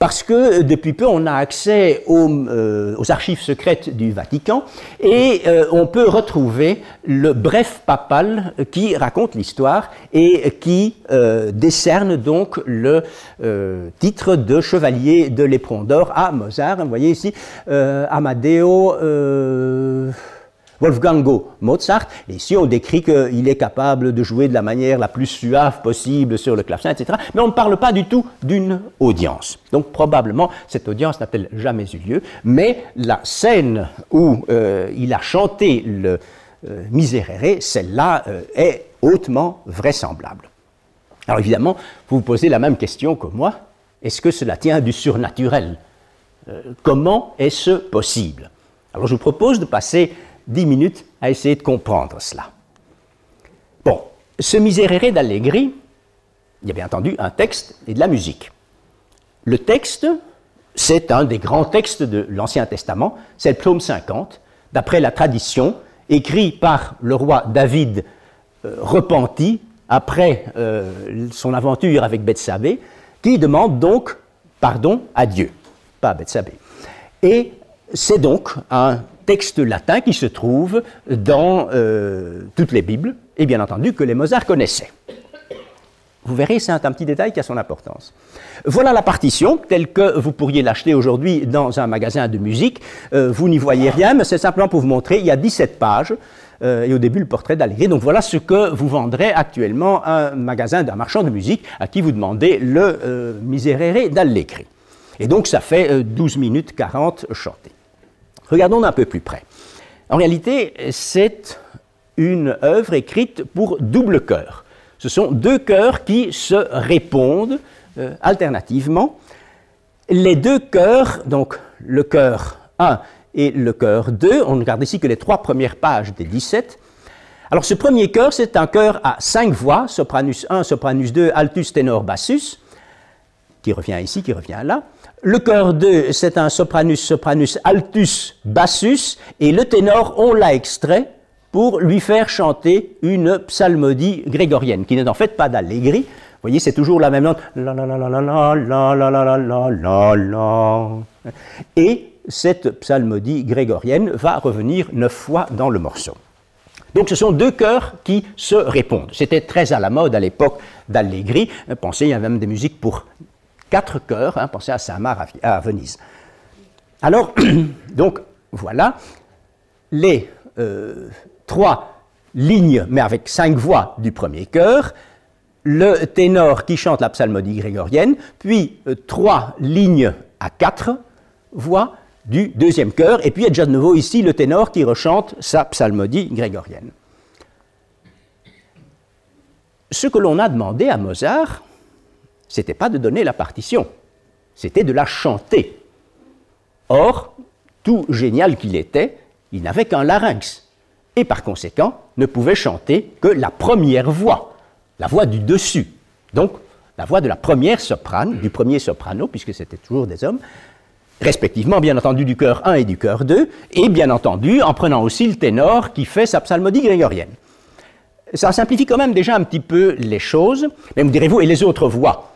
Parce que depuis peu on a accès aux, euh, archives secrètes du Vatican et euh, on peut retrouver le bref papal qui raconte l'histoire et qui euh, décerne donc le titre de chevalier de l'éperon d'or à Mozart. Vous voyez ici euh, Amadeo euh, Wolfgango Mozart. Et ici, on décrit qu'il est capable de jouer de la manière la plus suave possible sur le clavecin, etc. Mais on ne parle pas du tout d'une audience. Donc probablement, cette audience n'a-t-elle jamais eu lieu. Mais la scène où euh, il a chanté le Miserere, celle-là est hautement vraisemblable. Alors évidemment, vous vous posez la même question que moi. Est-ce que cela tient du surnaturel? Euh, Comment est-ce possible? Alors je vous propose de passer dix minutes à essayer de comprendre cela. Bon, ce Miserere d'Allegri, il y a bien entendu un texte et de la musique. Le texte, c'est un des grands textes de l'Ancien Testament, c'est le psaume 50, d'après la tradition, écrit par le roi David euh, repenti après euh, son aventure avec Bethsabée, qui demande donc pardon à Dieu, pas à Bethsabée. Et c'est donc un texte latin qui se trouve dans euh, toutes les Bibles, et bien entendu que les Mozart connaissaient. Vous verrez, c'est un, petit détail qui a son importance. Voilà la partition, telle que vous pourriez l'acheter aujourd'hui dans un magasin de musique. Euh, vous n'y voyez rien, mais c'est simplement pour vous montrer, il y a 17 pages. Euh, et au début le portrait d'Allegri. Donc voilà ce que vous vendrez actuellement un magasin d'un marchand de musique à qui vous demandez le Miserere d'Allegri. Et donc ça fait 12 euh, minutes 40 chanté. Regardons d'un peu plus près. En réalité, c'est une œuvre écrite pour double chœur. Ce sont deux chœurs qui se répondent alternativement. Les deux chœurs, donc le chœur 1 et le chœur 2. On ne regarde ici que les trois premières pages des 17. Alors ce premier chœur, c'est un chœur à cinq voix, sopranus 1, sopranus 2, altus, ténor, bassus, qui revient ici, qui revient là. Le chœur 2, c'est un sopranus, sopranus, altus, bassus, et le ténor, on l'a extrait pour lui faire chanter une psalmodie grégorienne, qui n'est en fait pas d'allegri. Vous voyez, c'est toujours la même note. La la la la la la. Et cette psalmodie grégorienne va revenir neuf fois dans le morceau. Donc ce sont deux chœurs qui se répondent. C'était très à la mode à l'époque d'Allegri. Pensez, il y a même des musiques pour quatre chœurs. Hein, pensez à Saint-Marc à, Venise. Alors, donc voilà les euh, trois lignes, mais avec cinq voix du premier chœur, le ténor qui chante la psalmodie grégorienne, puis euh, trois lignes à quatre voix, du deuxième chœur, et puis il y a déjà de nouveau ici le ténor qui rechante sa psalmodie grégorienne. Ce que l'on a demandé à Mozart, c'était pas de donner la partition, c'était de la chanter. Or, tout génial qu'il était, il n'avait qu'un larynx, et par conséquent ne pouvait chanter que la première voix, la voix du dessus. Donc, la voix de la première soprane, du premier soprano, puisque c'était toujours des hommes, respectivement, bien entendu, du chœur 1 et du chœur 2, et bien entendu, en prenant aussi le ténor qui fait sa psalmodie grégorienne. Ça simplifie quand même déjà un petit peu les choses, mais me direz-vous, et les autres voix?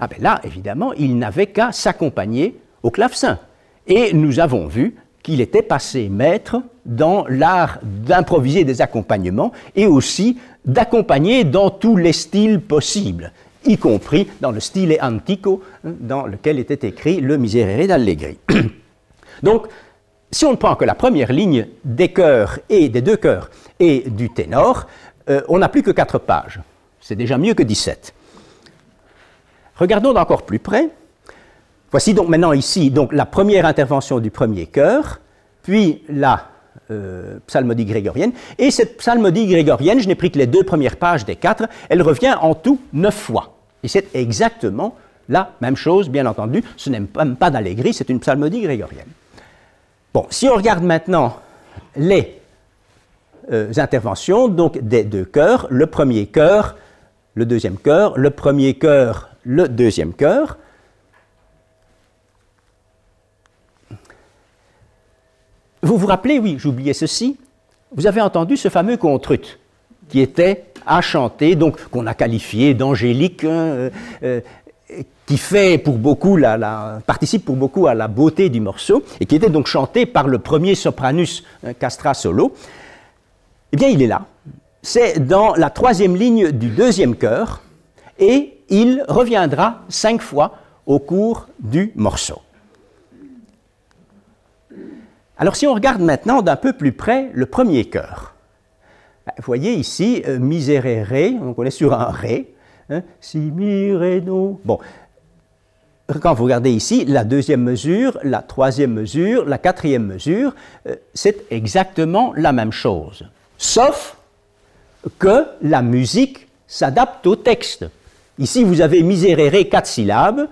Ah ben là, évidemment, il n'avait qu'à s'accompagner au clavecin. Et nous avons vu qu'il était passé maître dans l'art d'improviser des accompagnements et aussi d'accompagner dans tous les styles possibles y compris dans le style antico hein, dans lequel était écrit le Miserere d'Allegri. Donc, si on ne prend que la première ligne des chœurs et des deux chœurs et du ténor, euh, on n'a plus que quatre pages. C'est déjà mieux que 17. Regardons d'encore plus près. Voici donc maintenant ici donc, la première intervention du premier chœur, puis la euh, psalmodie grégorienne. Et cette psalmodie grégorienne, je n'ai pris que les deux premières pages des quatre, elle revient en tout neuf fois. Et c'est exactement la même chose, bien entendu. Ce n'est même pas d'allegrie, c'est une psalmodie grégorienne. Bon, si on regarde maintenant les euh, interventions donc des deux chœurs, le premier chœur, le deuxième chœur, le premier chœur, le deuxième chœur, Vous vous rappelez, oui, j'oubliais ceci, vous avez entendu ce fameux contrut qui était à chanter, donc qu'on a qualifié d'angélique, hein, euh, euh, qui fait pour beaucoup la, participe pour beaucoup à la beauté du morceau, et qui était donc chanté par le premier sopranus hein, Castra solo. Eh bien, il est là. C'est dans la troisième ligne du deuxième chœur, et il reviendra cinq fois au cours du morceau. Alors si on regarde maintenant d'un peu plus près le premier chœur, ben, vous voyez ici, euh, miserere, donc on est sur un ré, hein, si mi ré no. Bon, quand vous regardez ici, la deuxième mesure, la troisième mesure, la quatrième mesure, euh, c'est exactement la même chose, sauf que la musique s'adapte au texte. Ici, vous avez miserere quatre syllabes,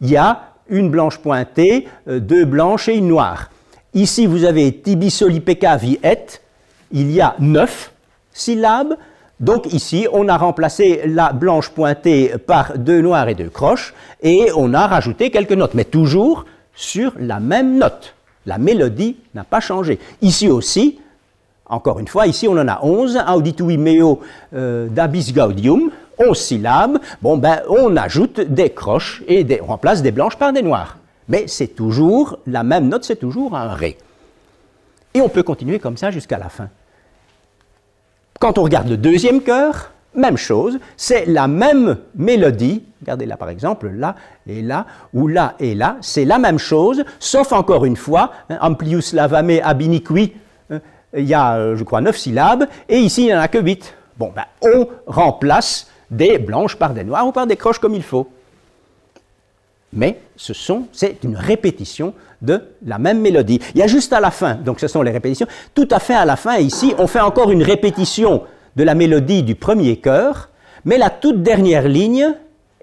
il y a une blanche pointée, euh, deux blanches et une noire. Ici, vous avez tibi soli vi et, il y a neuf syllabes. Donc ici, on a remplacé la blanche pointée par deux noirs et deux croches, et on a rajouté quelques notes, mais toujours sur la même note. La mélodie n'a pas changé. Ici aussi, encore une fois, ici on en a onze, auditui meo euh, dabis gaudium, onze syllabes. Bon, ben, on ajoute des croches et on remplace des blanches par des noires mais c'est toujours la même note, c'est toujours un Ré. Et on peut continuer comme ça jusqu'à la fin. Quand on regarde le deuxième chœur, même chose, c'est la même mélodie, regardez là par exemple, là et là, ou là et là, c'est la même chose, sauf encore une fois, hein, amplius lavame abiniqui, hein, il y a, euh, je crois, neuf syllabes, et ici il n'y en a que huit. Bon, ben, on remplace des blanches par des noires ou par des croches comme il faut mais ce sont, c'est une répétition de la même mélodie. Il y a juste à la fin, donc ce sont les répétitions, tout à fait à la fin, ici, on fait encore une répétition de la mélodie du premier chœur, mais la toute dernière ligne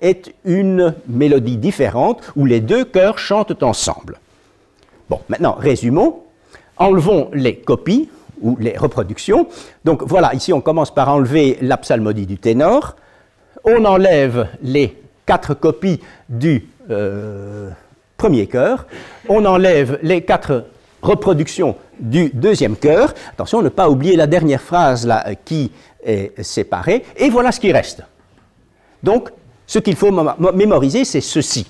est une mélodie différente où les deux chœurs chantent ensemble. Bon, maintenant, résumons. Enlevons les copies ou les reproductions. Donc voilà, ici on commence par enlever la psalmodie du ténor. On enlève les quatre copies du euh, premier chœur, on enlève les quatre reproductions du deuxième chœur. Attention, ne pas oublier la dernière phrase euh, qui est séparée. Et voilà ce qui reste. Donc, ce qu'il faut mémoriser, c'est ceci.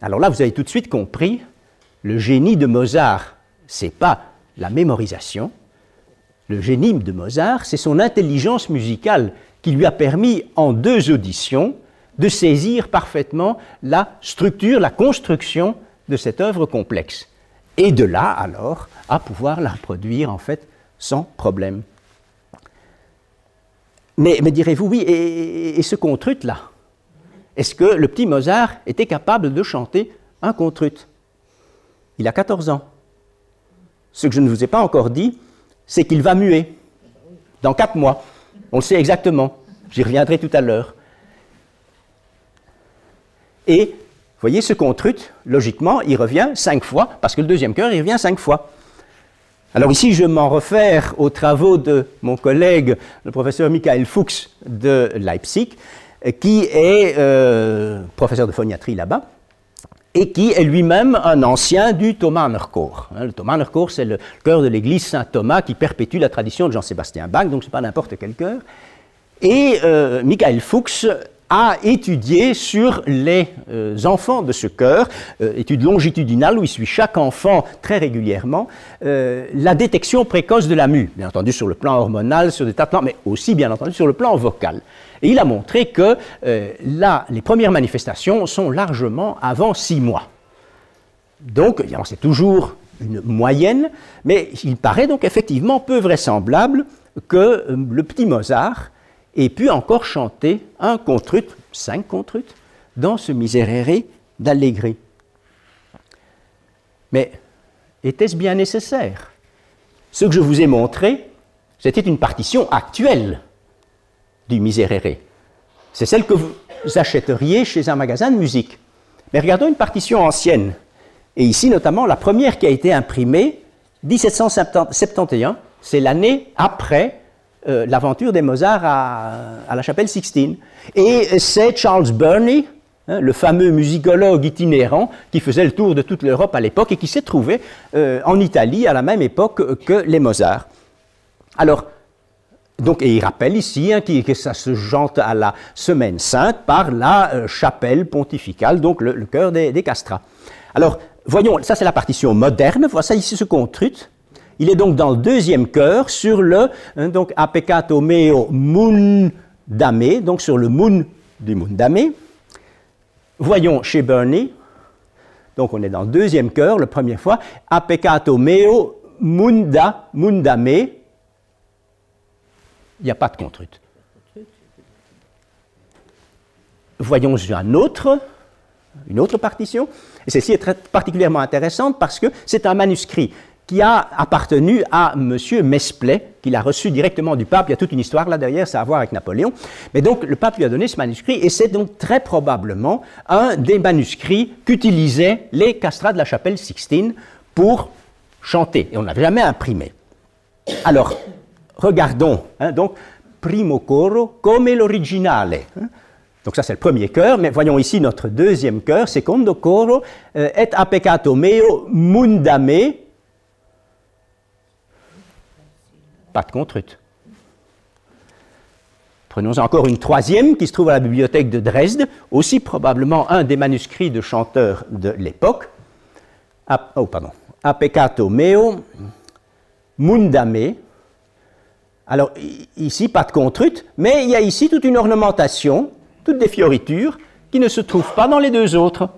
Alors là, vous avez tout de suite compris, le génie de Mozart, c'est pas la mémorisation. Le génie de Mozart, c'est son intelligence musicale qui lui a permis, en deux auditions, de saisir parfaitement la structure, la construction de cette œuvre complexe. Et de là, alors, à pouvoir la reproduire, en fait, sans problème. Mais, direz-vous, oui, et, ce contrut-là Est-ce que le petit Mozart était capable de chanter un contrut Il a 14 ans. Ce que je ne vous ai pas encore dit, c'est qu'il va muer dans 4 mois. On le sait exactement. J'y reviendrai tout à l'heure. Et vous voyez, ce contrut, logiquement, il revient cinq fois, parce que le deuxième chœur, il revient cinq fois. Alors ici, je m'en réfère aux travaux de mon collègue, le professeur Michael Fuchs de Leipzig, qui est euh, professeur de phoniatrie là-bas, et qui est lui-même un ancien du Thomanerchor. Hein, le Thomanerchor, c'est le chœur de l'église Saint-Thomas qui perpétue la tradition de Jean-Sébastien Bach, donc ce n'est pas n'importe quel chœur. Et euh, Michael Fuchs a étudié sur les euh, enfants de ce chœur, euh, étude longitudinale où il suit chaque enfant très régulièrement, euh, la détection précoce de la mue, bien entendu sur le plan hormonal, sur des tas de plans, mais aussi bien entendu sur le plan vocal. Et il a montré que là, les premières manifestations sont largement avant six mois. Donc, c'est toujours une moyenne, mais il paraît donc effectivement peu vraisemblable que le petit Mozart et puis encore chanter un contrut, cinq contrut, dans ce miserere d'Allegri. Mais était-ce bien nécessaire? Ce que je vous ai montré, c'était une partition actuelle du miserere. C'est celle que vous achèteriez chez un magasin de musique. Mais regardons une partition ancienne. Et ici, notamment, la première qui a été imprimée, 1771, c'est l'année après euh, l'aventure des Mozart à, la chapelle Sixtine. Et c'est Charles Burney, hein, le fameux musicologue itinérant qui faisait le tour de toute l'Europe à l'époque et qui s'est trouvé euh, en Italie à la même époque que les Mozart. Alors, donc, et il rappelle ici hein, que ça se jante à la Semaine Sainte par la euh, chapelle pontificale, donc le, cœur des, castrats. Alors, voyons, ça c'est la partition moderne, voilà ici ce contrut. Il est donc dans le deuxième chœur sur le hein, donc appecato meo mundame, donc sur le mun du mundame. Voyons chez Burney, donc on est dans le deuxième chœur, la première fois, appecato meo munda mundame. Il n'y a pas de contrut. Voyons un autre, une autre partition. Et celle-ci est très particulièrement intéressante parce que c'est un manuscrit qui a appartenu à M. Mesplet, qu'il a reçu directement du pape. Il y a toute une histoire là derrière, ça a à voir avec Napoléon. Mais donc, le pape lui a donné ce manuscrit, et c'est donc très probablement un des manuscrits qu'utilisaient les castrats de la chapelle Sixtine pour chanter. Et on n'avait jamais imprimé. Alors, regardons, hein, donc, primo coro come l'originale. Hein. Donc ça c'est le premier chœur, mais voyons ici notre deuxième chœur, secondo coro, euh, et a peccato meo mundame pas de contrut. Prenons encore une troisième qui se trouve à la bibliothèque de Dresde, aussi probablement un des manuscrits de chanteurs de l'époque. Oh, pardon. A peccato meo, mundame. Alors, ici, pas de contrut, mais il y a ici toute une ornementation, toutes des fioritures, qui ne se trouvent pas dans les deux autres.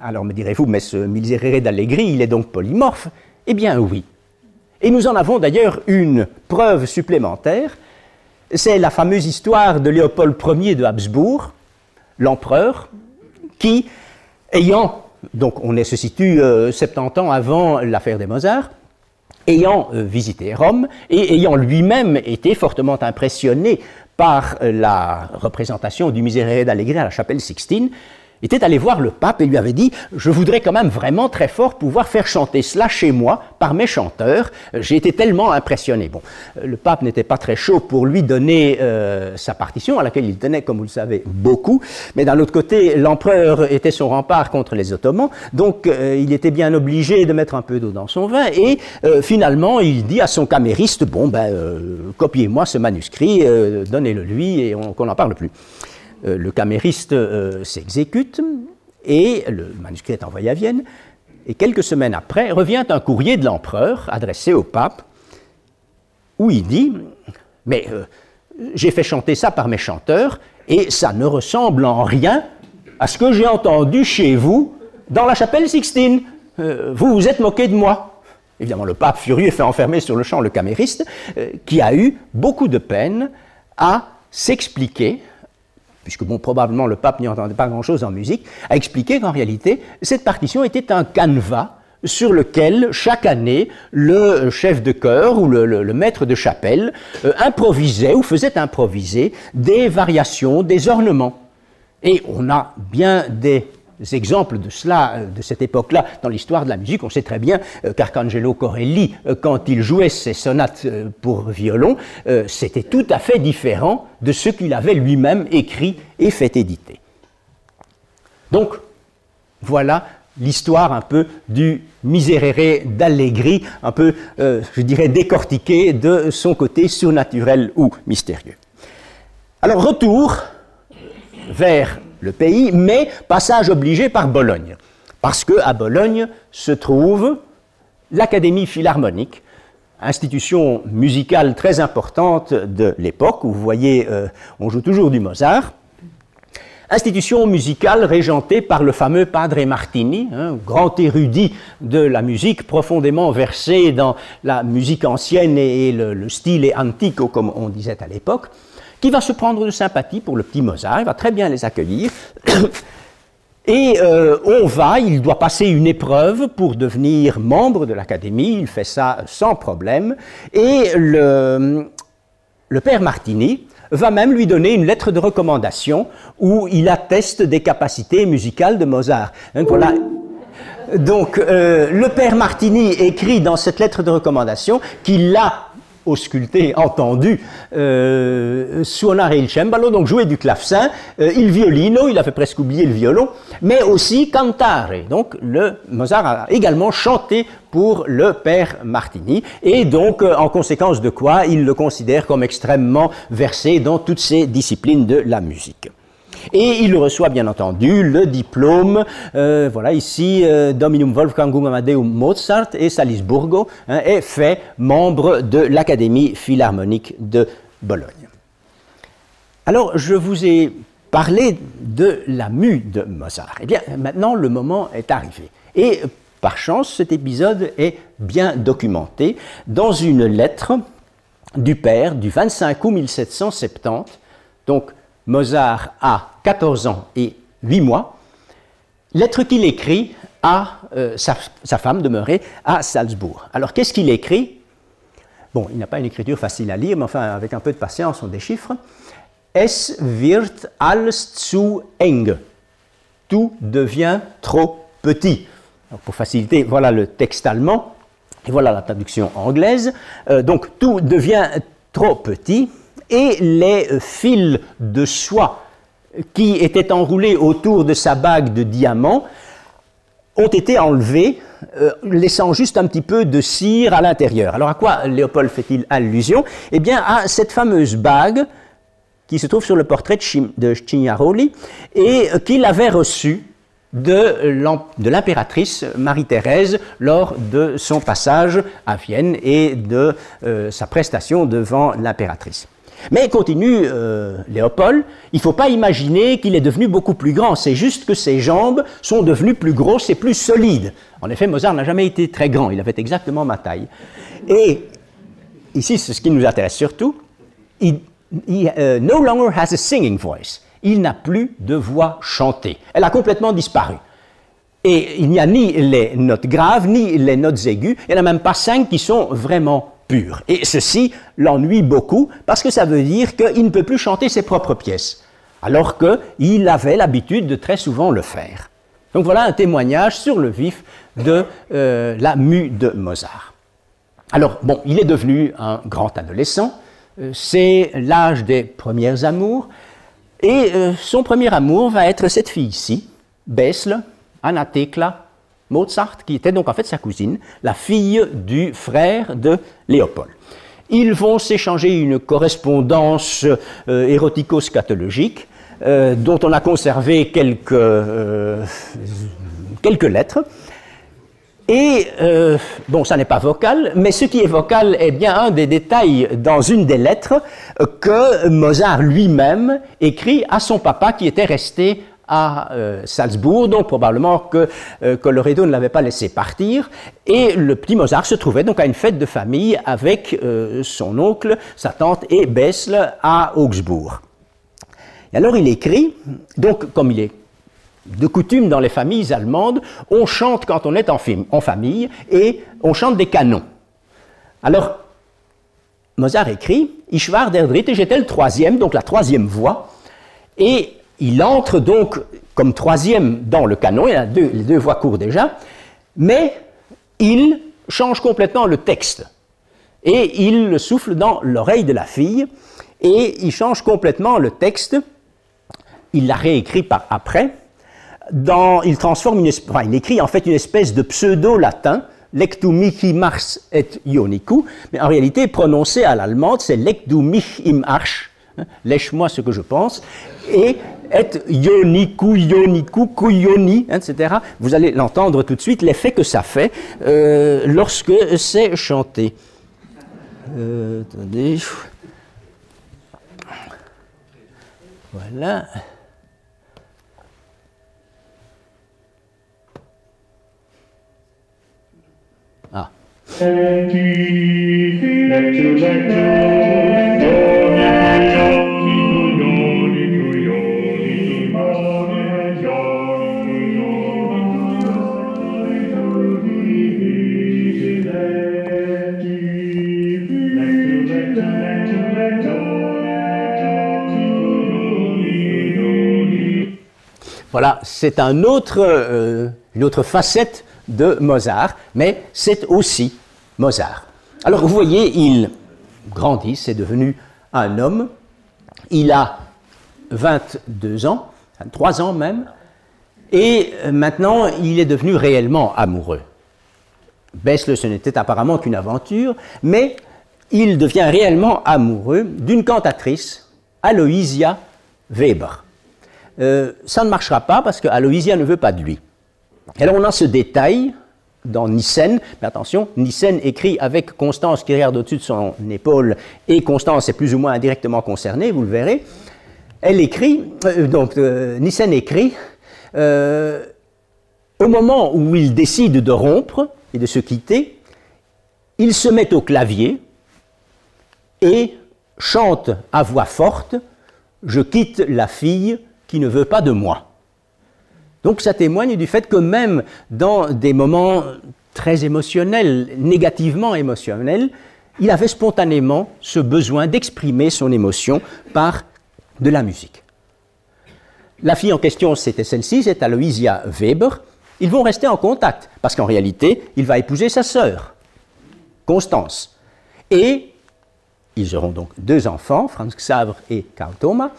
Alors, me direz-vous, mais ce Miserere d'Allegri, il est donc polymorphe Eh bien, oui. Et nous en avons d'ailleurs une preuve supplémentaire, c'est la fameuse histoire de Léopold Ier de Habsbourg, l'empereur, qui, ayant, donc on se situe 70 euh, ans avant l'affaire des Mozart, ayant euh, visité Rome et ayant lui-même été fortement impressionné par euh, la représentation du Miserere d'Allegri à la chapelle Sixtine, était allé voir le pape et lui avait dit Je voudrais quand même vraiment très fort pouvoir faire chanter cela chez moi par mes chanteurs. J'ai été tellement impressionné. Bon, le pape n'était pas très chaud pour lui donner euh, sa partition, à laquelle il tenait, comme vous le savez, beaucoup. Mais d'un autre côté, l'empereur était son rempart contre les Ottomans, donc euh, il était bien obligé de mettre un peu d'eau dans son vin. Et euh, finalement, il dit à son camériste Bon, ben, copiez-moi ce manuscrit, donnez-le lui et qu'on n'en parle plus. Euh, le camériste euh, s'exécute et le manuscrit est envoyé à Vienne. Et quelques semaines après, revient un courrier de l'empereur adressé au pape où il dit Mais euh, j'ai fait chanter ça par mes chanteurs et ça ne ressemble en rien à ce que j'ai entendu chez vous dans la chapelle Sixtine. vous vous êtes moqué de moi. Évidemment, le pape furieux fait enfermer sur le champ le camériste qui a eu beaucoup de peine à s'expliquer puisque bon, probablement le pape n'y entendait pas grand-chose en musique, a expliqué qu'en réalité, cette partition était un canevas sur lequel chaque année le chef de chœur ou le, maître de chapelle euh, improvisait ou faisait improviser des variations, des ornements. Et on a bien des exemples de cela, euh, de cette époque-là, dans l'histoire de la musique. On sait très bien euh, qu'Arcangelo Corelli, euh, quand il jouait ses sonates pour violon, c'était tout à fait différent de ce qu'il avait lui-même écrit et fait éditer. Donc, voilà l'histoire un peu du Miserere d'Allegri, un peu, je dirais, décortiqué de son côté surnaturel ou mystérieux. Alors, retour vers le pays, mais passage obligé par Bologne. Parce qu'à Bologne se trouve l'Académie philharmonique, institution musicale très importante de l'époque, où vous voyez, euh, on joue toujours du Mozart. Institution musicale régentée par le fameux Padre Martini, hein, grand érudit de la musique, profondément versé dans la musique ancienne et le, le style antico, comme on disait à l'époque qui va se prendre de sympathie pour le petit Mozart, il va très bien les accueillir. Et euh, on va, il doit passer une épreuve pour devenir membre de l'Académie, il fait ça sans problème. Et le, père Martini va même lui donner une lettre de recommandation où il atteste des capacités musicales de Mozart. Donc euh, le père Martini écrit dans cette lettre de recommandation qu'il a ausculté, entendu euh, suonare il cembalo, donc jouer du clavecin, euh, il violino, il avait presque oublié le violon, mais aussi cantare. Donc le Mozart a également chanté pour le père Martini, et donc euh, en conséquence de quoi il le considère comme extrêmement versé dans toutes ces disciplines de la musique. Et il reçoit bien entendu le diplôme, euh, voilà ici, euh, Dominum Wolfgangum Amadeum Mozart et Salisburgo, hein, est fait membre de l'Académie philharmonique de Bologne. Alors, je vous ai parlé de la mue de Mozart. Eh bien, maintenant, le moment est arrivé. Et par chance, cet épisode est bien documenté dans une lettre du père du 25 août 1770, donc Mozart a 14 ans et 8 mois, lettre qu'il écrit à euh, sa, femme demeurée à Salzbourg. Alors qu'est-ce qu'il écrit? Bon, il n'a pas une écriture facile à lire, mais enfin, avec un peu de patience, on déchiffre. Es wird alles zu eng. Tout devient trop petit. pour faciliter, voilà le texte allemand et voilà la traduction anglaise. Euh, donc, tout devient trop petit et les fils de soie qui étaient enroulés autour de sa bague de diamants ont été enlevés, euh, laissant juste un petit peu de cire à l'intérieur. Alors à quoi Léopold fait-il allusion? Eh bien à cette fameuse bague qui se trouve sur le portrait de Cignaroli et qu'il avait reçue de l'impératrice Marie-Thérèse lors de son passage à Vienne et de euh, sa prestation devant l'impératrice. Mais continue euh, Léopold, il ne faut pas imaginer qu'il est devenu beaucoup plus grand, c'est juste que ses jambes sont devenues plus grosses et plus solides. En effet, Mozart n'a jamais été très grand, il avait exactement ma taille. Et ici, c'est ce qui nous intéresse surtout, il, euh, no longer has a singing voice. Il n'a plus de voix chantée. Elle a complètement disparu. Et il n'y a ni les notes graves, ni les notes aiguës. Il n'y en a même pas cinq qui sont vraiment et ceci l'ennuie beaucoup parce que ça veut dire qu'il ne peut plus chanter ses propres pièces, alors qu'il avait l'habitude de très souvent le faire. Donc voilà un témoignage sur le vif de euh, la mue de Mozart. Alors bon, il est devenu un grand adolescent, euh, c'est l'âge des premières amours, et euh, son premier amour va être cette fille ici, Bessle, Anna Tekla, Mozart, qui était donc en fait sa cousine, la fille du frère de Léopold. Ils vont s'échanger une correspondance euh, érotico-scatologique euh, dont on a conservé quelques, euh, quelques lettres. Et bon, ça n'est pas vocal, mais ce qui est vocal est bien un des détails dans une des lettres que Mozart lui-même écrit à son papa qui était resté à euh, Salzbourg, donc probablement que euh, ne l'avait pas laissé partir. Et le petit Mozart se trouvait donc à une fête de famille avec euh, son oncle, sa tante et Bessle à Augsbourg. Et alors il écrit, donc comme il est de coutume dans les familles allemandes, on chante quand on est en, famille et on chante des canons. Alors, Mozart écrit Ich war der Dritte, j'étais le troisième, donc la troisième voix, et il entre donc comme troisième dans le canon, il a deux, les deux voix courent déjà, mais il change complètement le texte. Et il le souffle dans l'oreille de la fille, et il change complètement le texte. Il l'a réécrit par après. Il transforme une, enfin, il écrit en fait une espèce de pseudo-latin, lectu mihi mars et ioniku, mais en réalité prononcé à l'allemande, c'est lectu mich im hein, lèche-moi ce que je pense, et et yoniku, kuyoni, etc. Vous allez l'entendre tout de suite, l'effet que ça fait euh, lorsque c'est chanté. Euh, attendez. Voilà. Ah. Voilà, c'est euh, une autre facette de Mozart, mais c'est aussi Mozart. Alors vous voyez, il grandit, c'est devenu un homme, il a 22 ans, 23 ans même, et maintenant il est devenu réellement amoureux. Bessle, ce n'était apparemment qu'une aventure, mais il devient réellement amoureux d'une cantatrice, Aloysia Weber. Euh, ça ne marchera pas parce que Aloysia ne veut pas de lui. Alors on a ce détail dans Nissen, mais attention, Nissen écrit avec Constance qui regarde au-dessus de son épaule, et Constance est plus ou moins indirectement concernée, vous le verrez. Elle écrit, euh, donc euh, écrit, au moment où il décide de rompre et de se quitter, il se met au clavier et chante à voix forte Je quitte la fille qui ne veut pas de moi. Donc ça témoigne du fait que même dans des moments très émotionnels, négativement émotionnels, il avait spontanément ce besoin d'exprimer son émotion par de la musique. La fille en question, c'était celle-ci, c'est Aloysia Weber. Ils vont rester en contact, parce qu'en réalité, il va épouser sa sœur, Constance. Et ils auront donc deux enfants, Franz Xaver et Karl Thomas.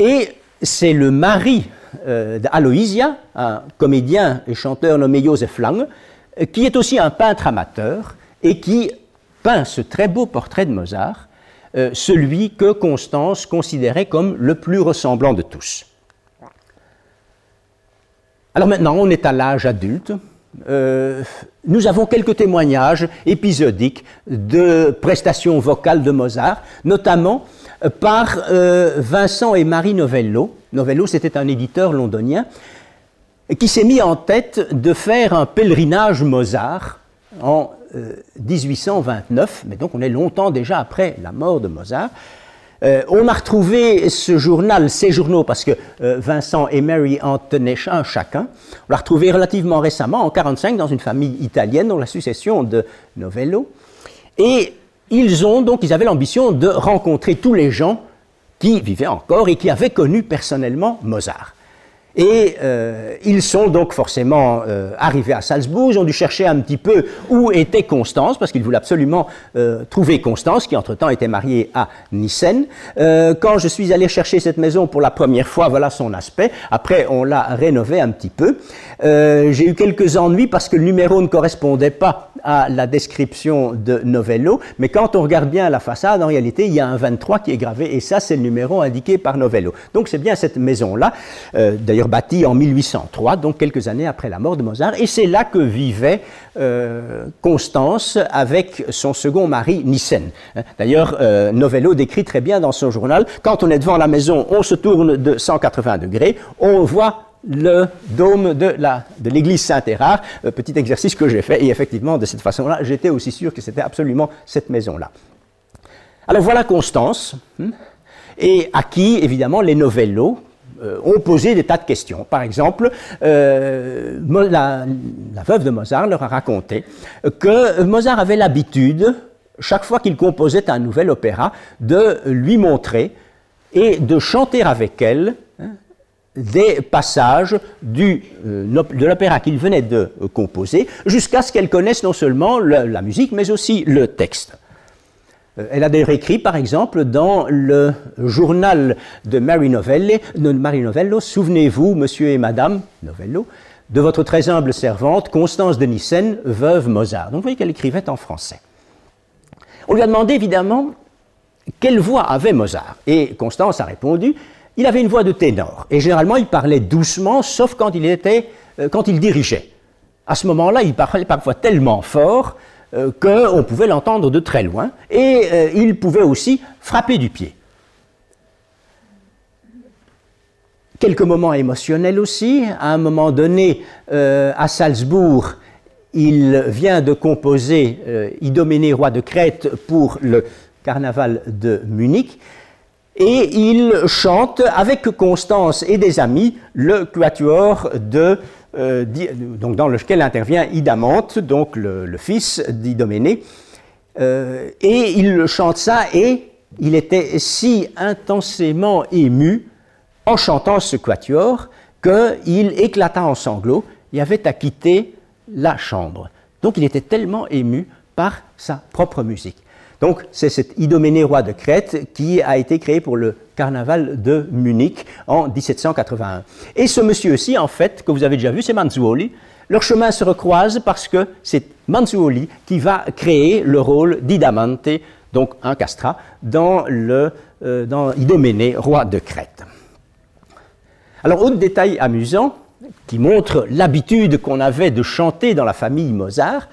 Et c'est le mari euh, d'Aloysia, un comédien et chanteur nommé Joseph Lang, qui est aussi un peintre amateur et qui peint ce très beau portrait de Mozart, euh, celui que Constance considérait comme le plus ressemblant de tous. Alors maintenant, on est à l'âge adulte. Euh, nous avons quelques témoignages épisodiques de prestations vocales de Mozart, notamment par euh, Vincent et Marie Novello. Novello, c'était un éditeur londonien qui s'est mis en tête de faire un pèlerinage Mozart en 1829, euh, mais donc on est longtemps déjà après la mort de Mozart. Euh, on a retrouvé ce journal, ces journaux, parce que Vincent et Mary en tenaient un chacun. On l'a retrouvé relativement récemment, en 1945, dans une famille italienne, dans la succession de Novello. Et ils donc, avaient l'ambition de rencontrer tous les gens qui vivaient encore et qui avaient connu personnellement Mozart. Et euh, ils sont donc forcément euh, arrivés à Salzbourg, ils ont dû chercher un petit peu où était Constance, parce qu'ils voulaient absolument euh, trouver Constance, qui entre-temps était mariée à Nissen. quand je suis allé chercher cette maison pour la première fois, voilà son aspect. Après, on l'a rénové un petit peu. J'ai eu quelques ennuis parce que le numéro ne correspondait pas à la description de Novello, mais quand on regarde bien la façade, en réalité, il y a un 23 qui est gravé, et ça, c'est le numéro indiqué par Novello. Donc c'est bien cette maison-là. D'ailleurs, bâti en 1803, donc quelques années après la mort de Mozart, et c'est là que vivait euh, Constance avec son second mari Nissen. D'ailleurs, euh, Novello décrit très bien dans son journal, quand on est devant la maison, on se tourne de 180 degrés, on voit le dôme de l'église Saint-Hérard, euh, petit exercice que j'ai fait, et effectivement, de cette façon-là, j'étais aussi sûr que c'était absolument cette maison-là. Alors voilà Constance, hein, et à qui, évidemment, les novellos, euh, ont posé des tas de questions. Par exemple, euh, la, veuve de Mozart leur a raconté que Mozart avait l'habitude, chaque fois qu'il composait un nouvel opéra, de lui montrer et de chanter avec elle hein, des passages du, euh, de l'opéra qu'il venait de composer, jusqu'à ce qu'elle connaisse non seulement la musique, mais aussi le texte. Euh, elle a d'ailleurs écrit, par exemple, dans le journal de Mary Novello, Marie Novello Souvenez-vous, monsieur et madame Novello, de votre très humble servante, Constance de Nissen, veuve Mozart. Donc vous voyez qu'elle écrivait en français. On lui a demandé évidemment quelle voix avait Mozart. Et Constance a répondu il avait une voix de ténor. Et généralement, il parlait doucement, sauf quand il, était, euh, quand il dirigeait. À ce moment-là, il parlait parfois tellement fort euh, qu'on pouvait l'entendre de très loin, et euh, il pouvait aussi frapper du pied. Quelques moments émotionnels aussi. À un moment donné, à Salzbourg, il vient de composer Idoménée, roi de Crète, pour le carnaval de Munich. Et il chante avec Constance et des amis le quatuor euh, dans lequel intervient Idamante, donc le, fils d'Idoménée. Euh, et il chante ça et il était si intensément ému en chantant ce quatuor qu'il éclata en sanglots et avait à quitter la chambre. Donc il était tellement ému par sa propre musique. Donc c'est cet Idoménée roi de Crète qui a été créé pour le carnaval de Munich en 1781. Et ce monsieur-ci, en fait, que vous avez déjà vu, c'est Manzuoli. Leurs chemins se recroisent parce que c'est Manzuoli qui va créer le rôle d'Idamante, donc un castrat, dans, le, euh, dans Idoménée, roi de Crète. Alors, autre détail amusant qui montre l'habitude qu'on avait de chanter dans la famille Mozart,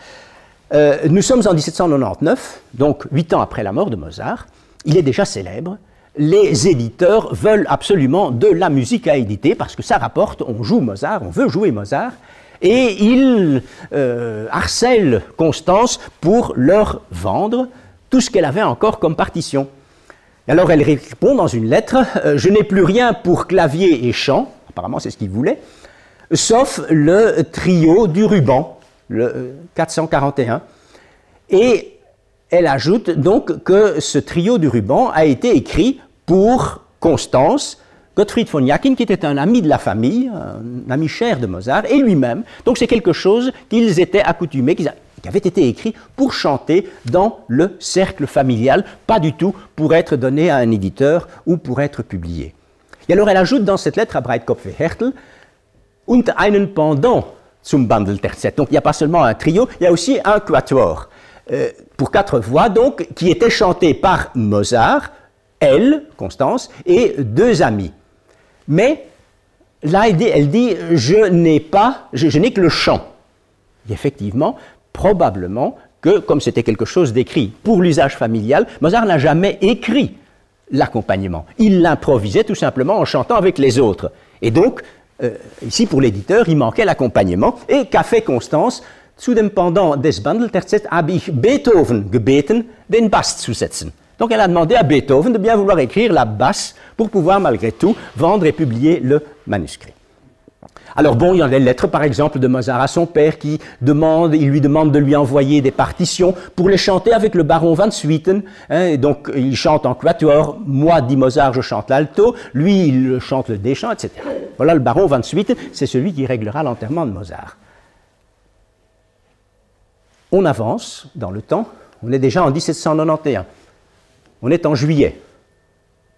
euh, nous sommes en 1799, donc huit ans après la mort de Mozart. Il est déjà célèbre. Les éditeurs veulent absolument de la musique à éditer parce que ça rapporte, on joue Mozart, on veut jouer Mozart, et ils euh, harcèlent Constance pour leur vendre tout ce qu'elle avait encore comme partition. Alors elle répond dans une lettre, euh, je n'ai plus rien pour clavier et chant, apparemment c'est ce qu'il voulait, sauf le trio du ruban, le 441. Euh, et elle ajoute donc que ce trio du ruban a été écrit pour Constance, Gottfried von Jacquin, qui était un ami de la famille, un ami cher de Mozart, et lui-même. Donc c'est quelque chose qu'ils étaient accoutumés, qui avait été écrit pour chanter dans le cercle familial, pas du tout pour être donné à un éditeur ou pour être publié. Et alors elle ajoute dans cette lettre à Breitkopf et Hertel, und einen pendant zum Bandelterzett. Donc il n'y a pas seulement un trio, il y a aussi un quatuor. Euh, pour quatre voix, donc, qui était chanté par Mozart, elle, Constance, et deux amis. Mais là, elle dit, je n'ai pas, je, n'ai que le chant. Et effectivement, probablement que, comme c'était quelque chose d'écrit pour l'usage familial, Mozart n'a jamais écrit l'accompagnement. Il l'improvisait tout simplement en chantant avec les autres. Et donc, euh, ici pour l'éditeur, il manquait l'accompagnement. Et qu'a fait Constance Zu Pendant des habe ich Beethoven gebeten, den Bass zu setzen. Donc elle a demandé à Beethoven de bien vouloir écrire la basse pour pouvoir malgré tout vendre et publier le manuscrit. Alors bon, il y a des lettres par exemple de Mozart à son père qui demande, il lui demande de lui envoyer des partitions pour les chanter avec le baron Van Swieten. Hein, donc il chante en quatuor, moi dit Mozart, je chante l'alto, lui il chante le déchant, etc. Voilà le baron Van Swieten, c'est celui qui réglera l'enterrement de Mozart. On avance dans le temps, on est déjà en 1791. On est en juillet.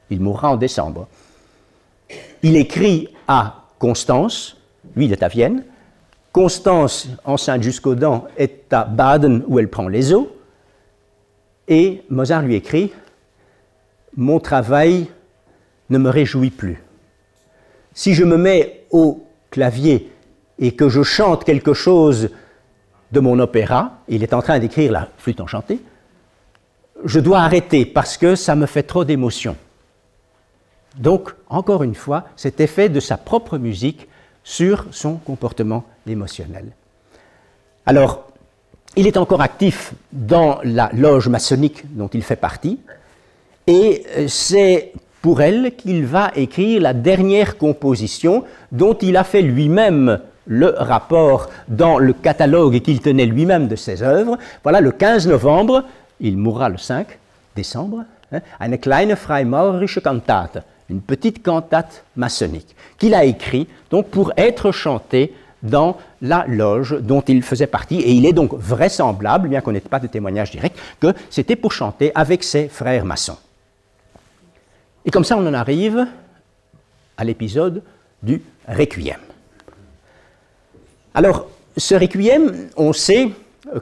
Il mourra en décembre. Il écrit à Constance, lui il est à Vienne. Constance, enceinte jusqu'aux dents, est à Baden où elle prend les eaux. Et Mozart lui écrit Mon travail ne me réjouit plus. Si je me mets au clavier et que je chante quelque chose de mon opéra, il est en train d'écrire la flûte enchantée, je dois arrêter parce que ça me fait trop d'émotion. Donc, encore une fois, cet effet de sa propre musique sur son comportement émotionnel. Alors, il est encore actif dans la loge maçonnique dont il fait partie, et c'est pour elle qu'il va écrire la dernière composition dont il a fait lui-même le rapport dans le catalogue qu'il tenait lui-même de ses œuvres. Voilà, le 15 novembre il mourra le 5 décembre hein, eine kleine freimaurerische Kantate, une petite cantate maçonnique, qu'il a écrit donc pour être chanté dans la loge dont il faisait partie. Et il est donc vraisemblable, bien qu'on n'ait pas de témoignage direct, que c'était pour chanter avec ses frères maçons. Et comme ça, on en arrive à l'épisode du Requiem. Alors, ce Requiem, on sait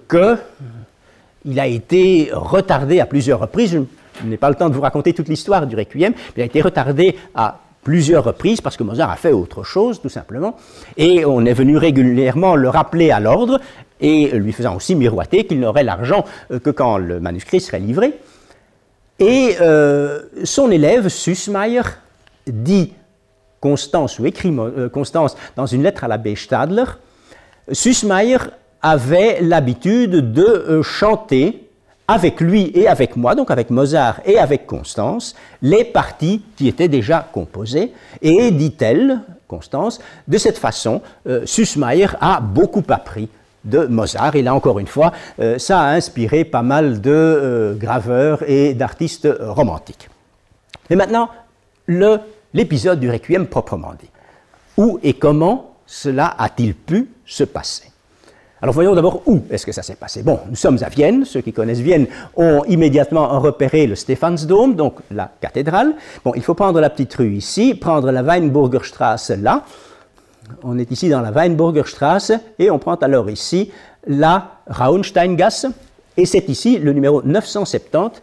qu'il a été retardé à plusieurs reprises. Je n'ai pas le temps de vous raconter toute l'histoire du Requiem, mais il a été retardé à plusieurs reprises parce que Mozart a fait autre chose, tout simplement. Et on est venu régulièrement le rappeler à l'ordre et lui faisant aussi miroiter qu'il n'aurait l'argent euh, que quand le manuscrit serait livré. Et euh, son élève, Sussmayer, dit Constance, ou écrit euh, Constance dans une lettre à l'abbé Stadler, Sussmayer avait l'habitude de chanter avec lui et avec moi, donc avec Mozart et avec Constance, les parties qui étaient déjà composées. Et, dit-elle, Constance, de cette façon, euh, a beaucoup appris de Mozart. Et là, encore une fois, euh, ça a inspiré pas mal de euh, graveurs et d'artistes romantiques. Et maintenant, l'épisode du Requiem proprement dit. Où et comment cela a-t-il pu se passer? Alors voyons d'abord où est-ce que ça s'est passé. Bon, nous sommes à Vienne, ceux qui connaissent Vienne ont immédiatement repéré le Stephansdom, donc la cathédrale. Bon, il faut prendre la petite rue ici, prendre la Weinburgerstraße là. On est ici dans la Weinburgerstraße et on prend alors ici la Raunsteingasse et c'est ici le numéro 970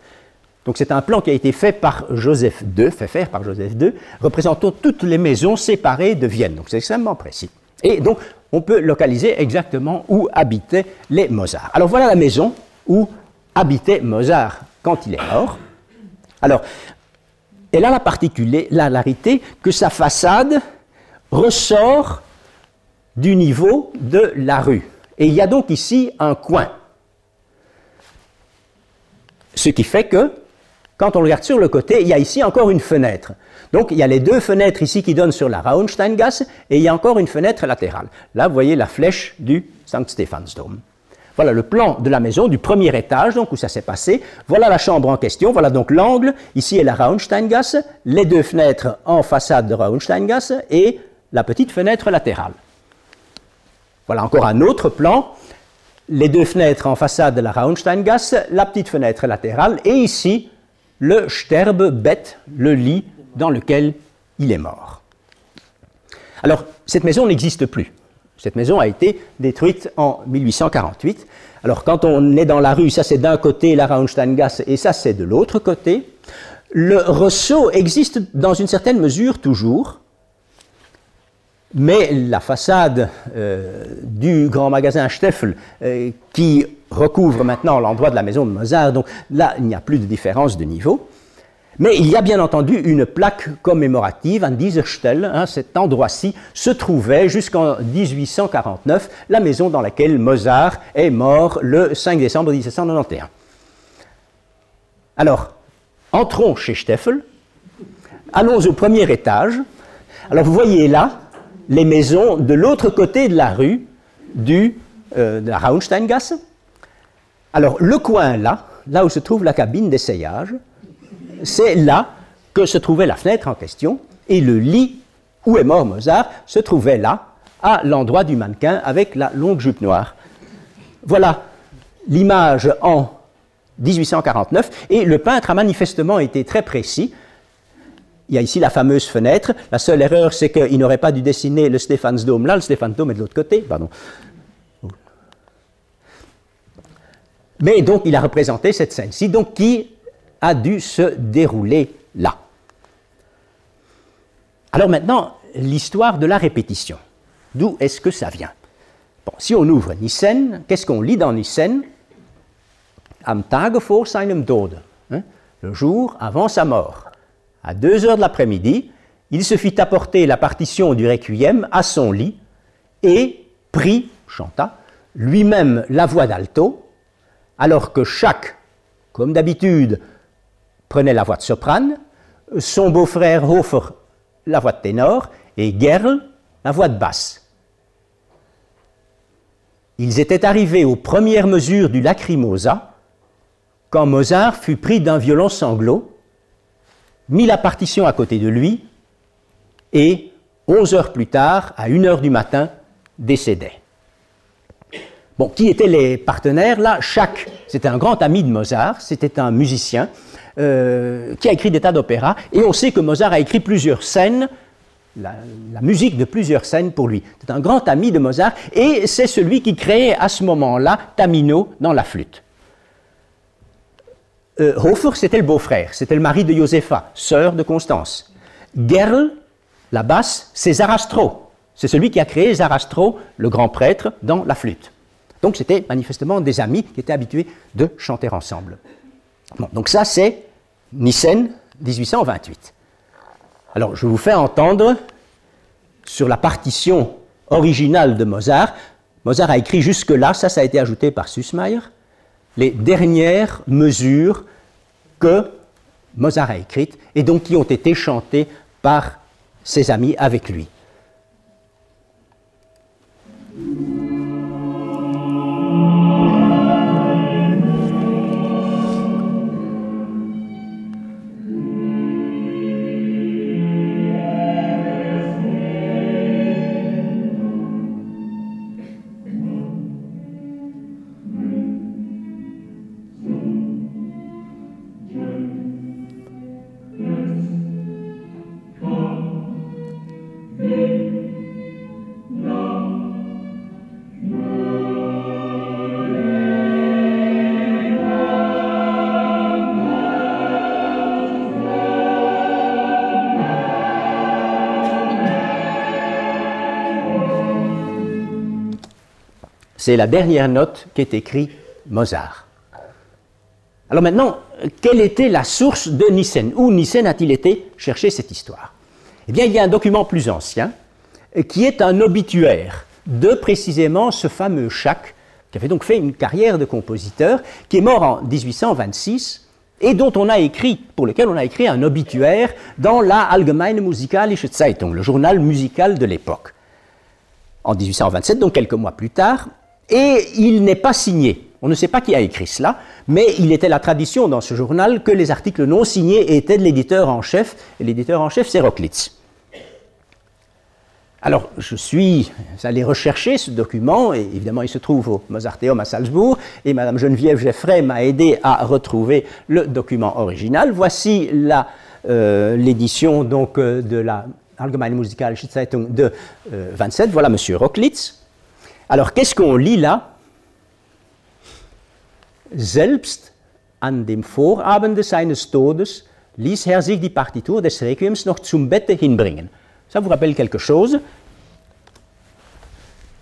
donc c'est un plan qui a été fait par Joseph II, fait faire par Joseph II, représentant toutes les maisons séparées de Vienne. Donc c'est extrêmement précis. Et donc on peut localiser exactement où habitaient les Mozart. Alors voilà la maison où habitait Mozart quand il est mort. Alors, elle a la particularité que sa façade ressort du niveau de la rue. Et il y a donc ici un coin. Ce qui fait que, quand on regarde sur le côté, il y a ici encore une fenêtre. Donc il y a les deux fenêtres ici qui donnent sur la Raunsteingasse et il y a encore une fenêtre latérale. Là, vous voyez la flèche du St. Stephansdom. Voilà le plan de la maison du premier étage, donc où ça s'est passé. Voilà la chambre en question. Voilà donc l'angle. Ici est la Raunsteingasse, les deux fenêtres en façade de Raunsteingasse et la petite fenêtre latérale. Voilà encore un autre plan. Les deux fenêtres en façade de la Raunsteingasse, la petite fenêtre latérale et ici le Sterbebett, le lit dans lequel il est mort. Alors, cette maison n'existe plus. Cette maison a été détruite en 1848. Alors, quand on est dans la rue, ça c'est d'un côté la Raunsteingasse et ça c'est de l'autre côté. Le ressaut existe dans une certaine mesure toujours, mais la façade euh, du grand magasin Steffel, euh, qui recouvre maintenant l'endroit de la maison de Mozart, donc là il n'y a plus de différence de niveau. Mais il y a bien entendu une plaque commémorative, un Dieserstelle, hein, cet endroit-ci se trouvait jusqu'en 1849 la maison dans laquelle Mozart est mort le 5 décembre 1791. Alors, entrons chez Steffel, allons au premier étage. Alors vous voyez là les maisons de l'autre côté de la rue du, euh, de la Raunsteingasse. Alors le coin là, là où se trouve la cabine d'essayage, c'est là que se trouvait la fenêtre en question, et le lit où est mort Mozart se trouvait là, à l'endroit du mannequin avec la longue jupe noire. Voilà l'image en 1849, et le peintre a manifestement été très précis. Il y a ici la fameuse fenêtre. La seule erreur, c'est qu'il n'aurait pas dû dessiner le Stephansdom là, le Stephansdom est de l'autre côté. Pardon. Mais donc, il a représenté cette scène-ci, donc qui a dû se dérouler là. Alors maintenant, l'histoire de la répétition. D'où est-ce que ça vient? Bon, Si on ouvre Nissen, qu'est-ce qu'on lit dans Nissen Am Tage vor seinem Tode, hein, le jour avant sa mort. À deux heures de l'après-midi, il se fit apporter la partition du Requiem à son lit et prit, chanta, lui-même la voix d'alto, alors que chaque, comme d'habitude, prenait la voix de soprane, son beau-frère Hofer la voix de ténor et Gerl la voix de basse. Ils étaient arrivés aux premières mesures du lacrimosa quand Mozart fut pris d'un violent sanglot mis la partition à côté de lui et 11 heures plus tard, à 1 heure du matin, décédait. Bon, qui étaient les partenaires? Là Chaque, c'était un grand ami de Mozart, c'était un musicien euh, qui a écrit des tas d'opéras, et on sait que Mozart a écrit plusieurs scènes, la, musique de plusieurs scènes pour lui. C'est un grand ami de Mozart, et c'est celui qui créait à ce moment-là Tamino dans la flûte. Euh, Hofer, c'était le beau-frère, c'était le mari de Josefa, sœur de Constance. Gerl, la basse, c'est Zarastro. C'est celui qui a créé Zarastro, le grand prêtre, dans la flûte. Donc c'était manifestement des amis qui étaient habitués de chanter ensemble. donc ça c'est Nissen 1828. Alors je vous fais entendre sur la partition originale de Mozart. Mozart a écrit jusque-là, ça ça a été ajouté par Sussmayer, les dernières mesures que Mozart a écrites et donc qui ont été chantées par ses amis avec lui. C'est la dernière note qu'est écrit Mozart. Alors maintenant, quelle était la source de Nissen Où Nissen a-t-il été chercher cette histoire? Eh bien, il y a un document plus ancien qui est un obituaire de précisément ce fameux Schack, qui avait donc fait une carrière de compositeur, qui est mort en 1826 et pour lequel on a écrit un obituaire dans la Allgemeine Musikalische Zeitung, le journal musical de l'époque. En 1827, donc quelques mois plus tard, et il n'est pas signé. On ne sait pas qui a écrit cela, mais il était la tradition dans ce journal que les articles non signés étaient de l'éditeur en chef, et l'éditeur en chef c'est Rocklitz. Alors, je suis allé rechercher ce document, et évidemment, il se trouve au Mozarteum à Salzbourg, et Madame Geneviève Geffray m'a aidé à retrouver le document original. Voici euh, l'édition donc euh, de la Allgemeine Musikalische Zeitung de 27. Euh, voilà Monsieur Rocklitz. Alors, qu'est-ce qu'on lit là? Selbst an dem Vorabende seines Todes ließ Herr sich die Partitur des Requiems noch zum Bette hinbringen. Ça vous rappelle quelque chose?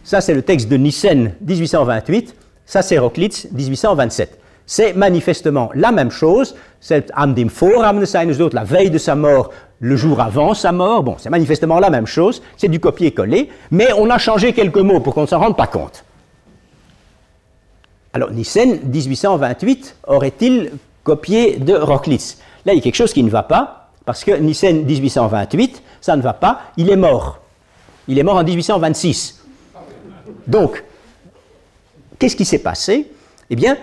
Ça, c'est le texte de Nissen 1828. Ça, c'est Rocklitz 1827. C'est manifestement la même chose. C'est an dem Vorabende seines Todes, la veille de sa mort, le jour avant sa mort. Bon, c'est manifestement la même chose, c'est du copier-coller, mais on a changé quelques mots pour qu'on ne s'en rende pas compte. Alors, Nissen, 1828, aurait-il copié de Rocklitz Là, il y a quelque chose qui ne va pas, parce que Nissen, 1828, ça ne va pas, il est mort. Il est mort en 1826. Donc, qu'est-ce qui s'est passé? Eh bien,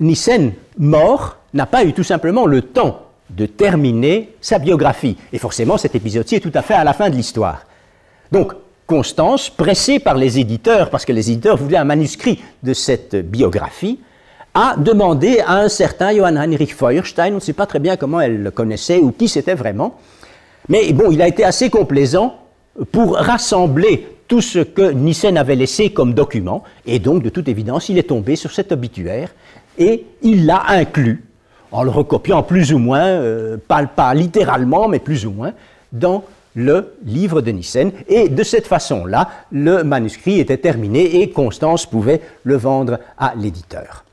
Nissen, mort, n'a pas eu tout simplement le temps de terminer sa biographie. Et forcément, cet épisode-ci est tout à fait à la fin de l'histoire. Donc, Constance, pressée par les éditeurs, parce que les éditeurs voulaient un manuscrit de cette biographie, a demandé à un certain Johann Heinrich Feuerstein, on ne sait pas très bien comment elle le connaissait ou qui c'était vraiment, mais bon, il a été assez complaisant pour rassembler tout ce que Nissen avait laissé comme document, et donc, de toute évidence, il est tombé sur cet obituaire, et il l'a inclus en le recopiant plus ou moins, euh, pas, littéralement, mais plus ou moins, dans le livre de Nissen. Et de cette façon-là, le manuscrit était terminé et Constance pouvait le vendre à l'éditeur.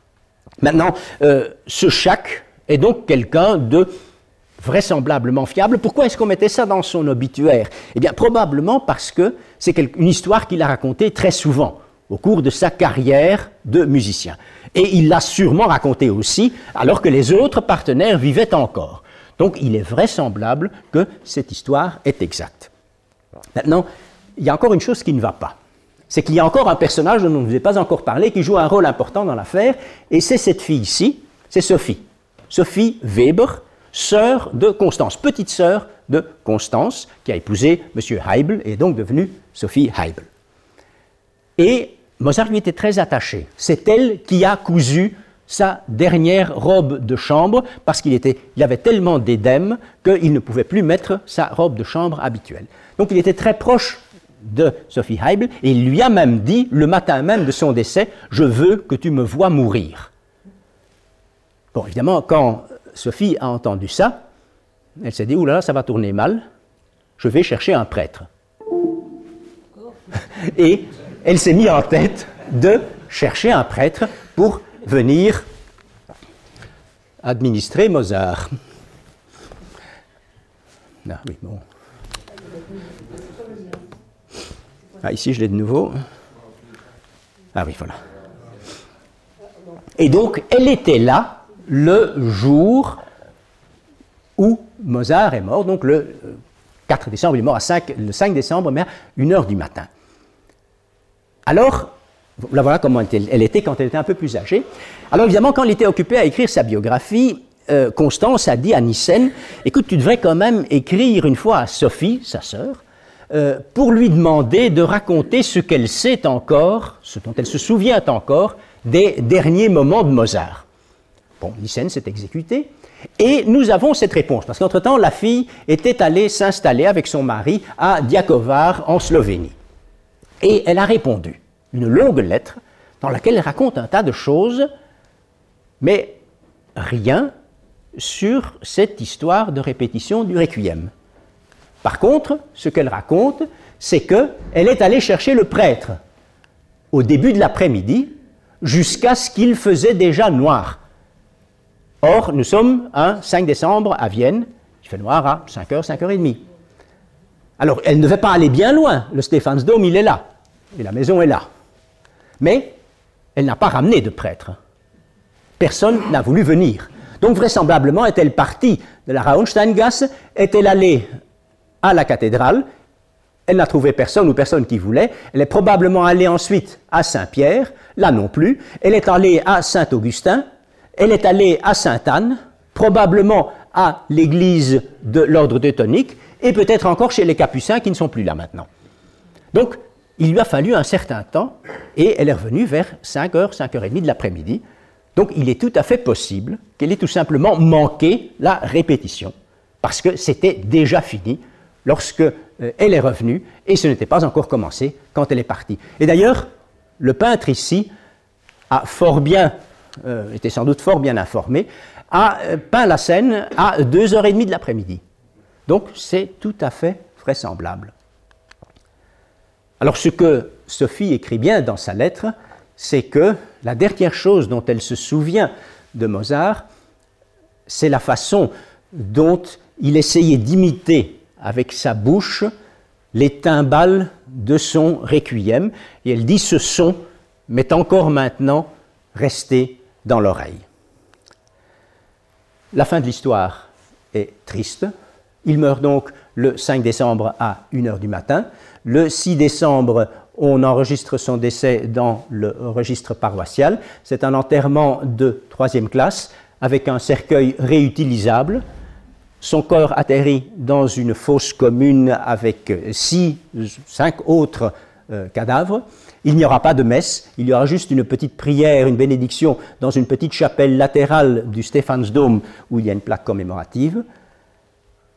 Maintenant, euh, ce Chac est donc quelqu'un de vraisemblablement fiable. Pourquoi est-ce qu'on mettait ça dans son obituaire? Eh bien, probablement parce que c'est une histoire qu'il a racontée très souvent au cours de sa carrière de musicien. Et il l'a sûrement raconté aussi alors que les autres partenaires vivaient encore. Donc il est vraisemblable que cette histoire est exacte. Maintenant, il y a encore une chose qui ne va pas. C'est qu'il y a encore un personnage dont on ne vous a pas encore parlé qui joue un rôle important dans l'affaire, et c'est cette fille ici, c'est Sophie. Sophie Weber, sœur de Constance, petite sœur de Constance, qui a épousé M. Heibel et est donc devenue Sophie Heibel. Et Mozart lui était très attaché. C'est elle qui a cousu sa dernière robe de chambre parce qu'il il avait tellement d'édème qu'il ne pouvait plus mettre sa robe de chambre habituelle. Donc il était très proche de Sophie Heibel et il lui a même dit le matin même de son décès Je veux que tu me vois mourir. Bon, évidemment, quand Sophie a entendu ça, elle s'est dit Oula, ça va tourner mal, je vais chercher un prêtre. Elle s'est mise en tête de chercher un prêtre pour venir administrer Mozart. Ah, oui, bon. Ah, ici, je l'ai de nouveau. Ah oui, voilà. Et donc, elle était là le jour où Mozart est mort, donc le 4 décembre, il est mort à 5, le 5 décembre, mais à 1h du matin. Alors, la voilà comment elle était quand elle était un peu plus âgée. Alors évidemment, quand elle était occupée à écrire sa biographie, euh, Constance a dit à Nyssen, écoute, tu devrais quand même écrire une fois à Sophie, sa sœur, euh, pour lui demander de raconter ce qu'elle sait encore, ce dont elle se souvient encore, des derniers moments de Mozart. Bon, Nyssen s'est exécuté, et nous avons cette réponse, parce qu'entre-temps, la fille était allée s'installer avec son mari à Diakovar, en Slovénie. Et elle a répondu une longue lettre dans laquelle elle raconte un tas de choses, mais rien sur cette histoire de répétition du requiem. Par contre, ce qu'elle raconte, c'est qu'elle est allée chercher le prêtre au début de l'après-midi jusqu'à ce qu'il faisait déjà noir. Or, nous sommes un 5 décembre à Vienne, il fait noir à 5h, 5h30. Alors, elle ne va pas aller bien loin, le Stéphansdom, il est là, et la maison est là. Mais elle n'a pas ramené de prêtre. Personne n'a voulu venir. Donc vraisemblablement est-elle partie de la Raunsteingasse, est-elle allée à la cathédrale, elle n'a trouvé personne ou personne qui voulait, elle est probablement allée ensuite à Saint-Pierre, là non plus, elle est allée à Saint-Augustin, elle est allée à Sainte-Anne, probablement à l'église de l'ordre teutonique, et peut-être encore chez les Capucins qui ne sont plus là maintenant. Donc il lui a fallu un certain temps et elle est revenue vers 5h, 5h30 de l'après-midi. Donc il est tout à fait possible qu'elle ait tout simplement manqué la répétition parce que c'était déjà fini lorsque euh, elle est revenue et ce n'était pas encore commencé quand elle est partie. Et d'ailleurs, le peintre ici a fort bien, euh, était sans doute fort bien informé, a euh, peint la scène à 2h30 de l'après-midi. Donc c'est tout à fait vraisemblable. Alors ce que Sophie écrit bien dans sa lettre, c'est que la dernière chose dont elle se souvient de Mozart, c'est la façon dont il essayait d'imiter avec sa bouche les timbales de son requiem, et elle dit ce son m'est encore maintenant resté dans l'oreille. La fin de l'histoire est triste. Il meurt donc le 5 décembre à 1h du matin. Le 6 décembre, on enregistre son décès dans le registre paroissial. C'est un enterrement de troisième classe avec un cercueil réutilisable. Son corps atterrit dans une fosse commune avec six, cinq autres euh, cadavres. Il n'y aura pas de messe, il y aura juste une petite prière, une bénédiction dans une petite chapelle latérale du Stéphansdom où il y a une plaque commémorative.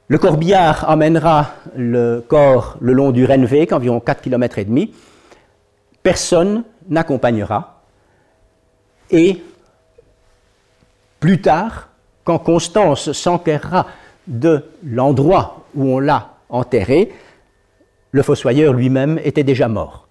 Le corbillard emmènera le corps le long du Rennweg, environ 4 km et demi. Personne n'accompagnera. Et plus tard, quand Constance s'enquérera de l'endroit où on l'a enterré, le fossoyeur lui-même était déjà mort.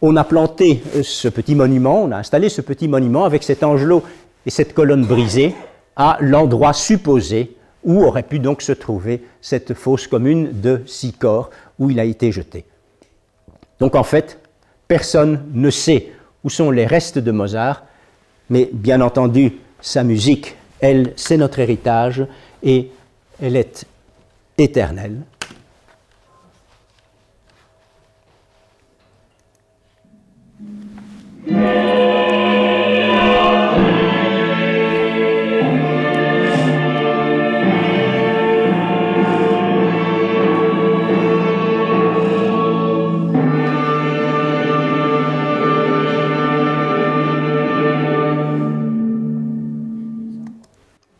On a planté ce petit monument, on a installé ce petit monument avec cet angelot et cette colonne brisée à l'endroit supposé où aurait pu donc se trouver cette fosse commune de six corps où il a été jeté? Donc en fait, personne ne sait où sont les restes de Mozart, mais bien entendu, sa musique, elle, c'est notre héritage et elle est éternelle.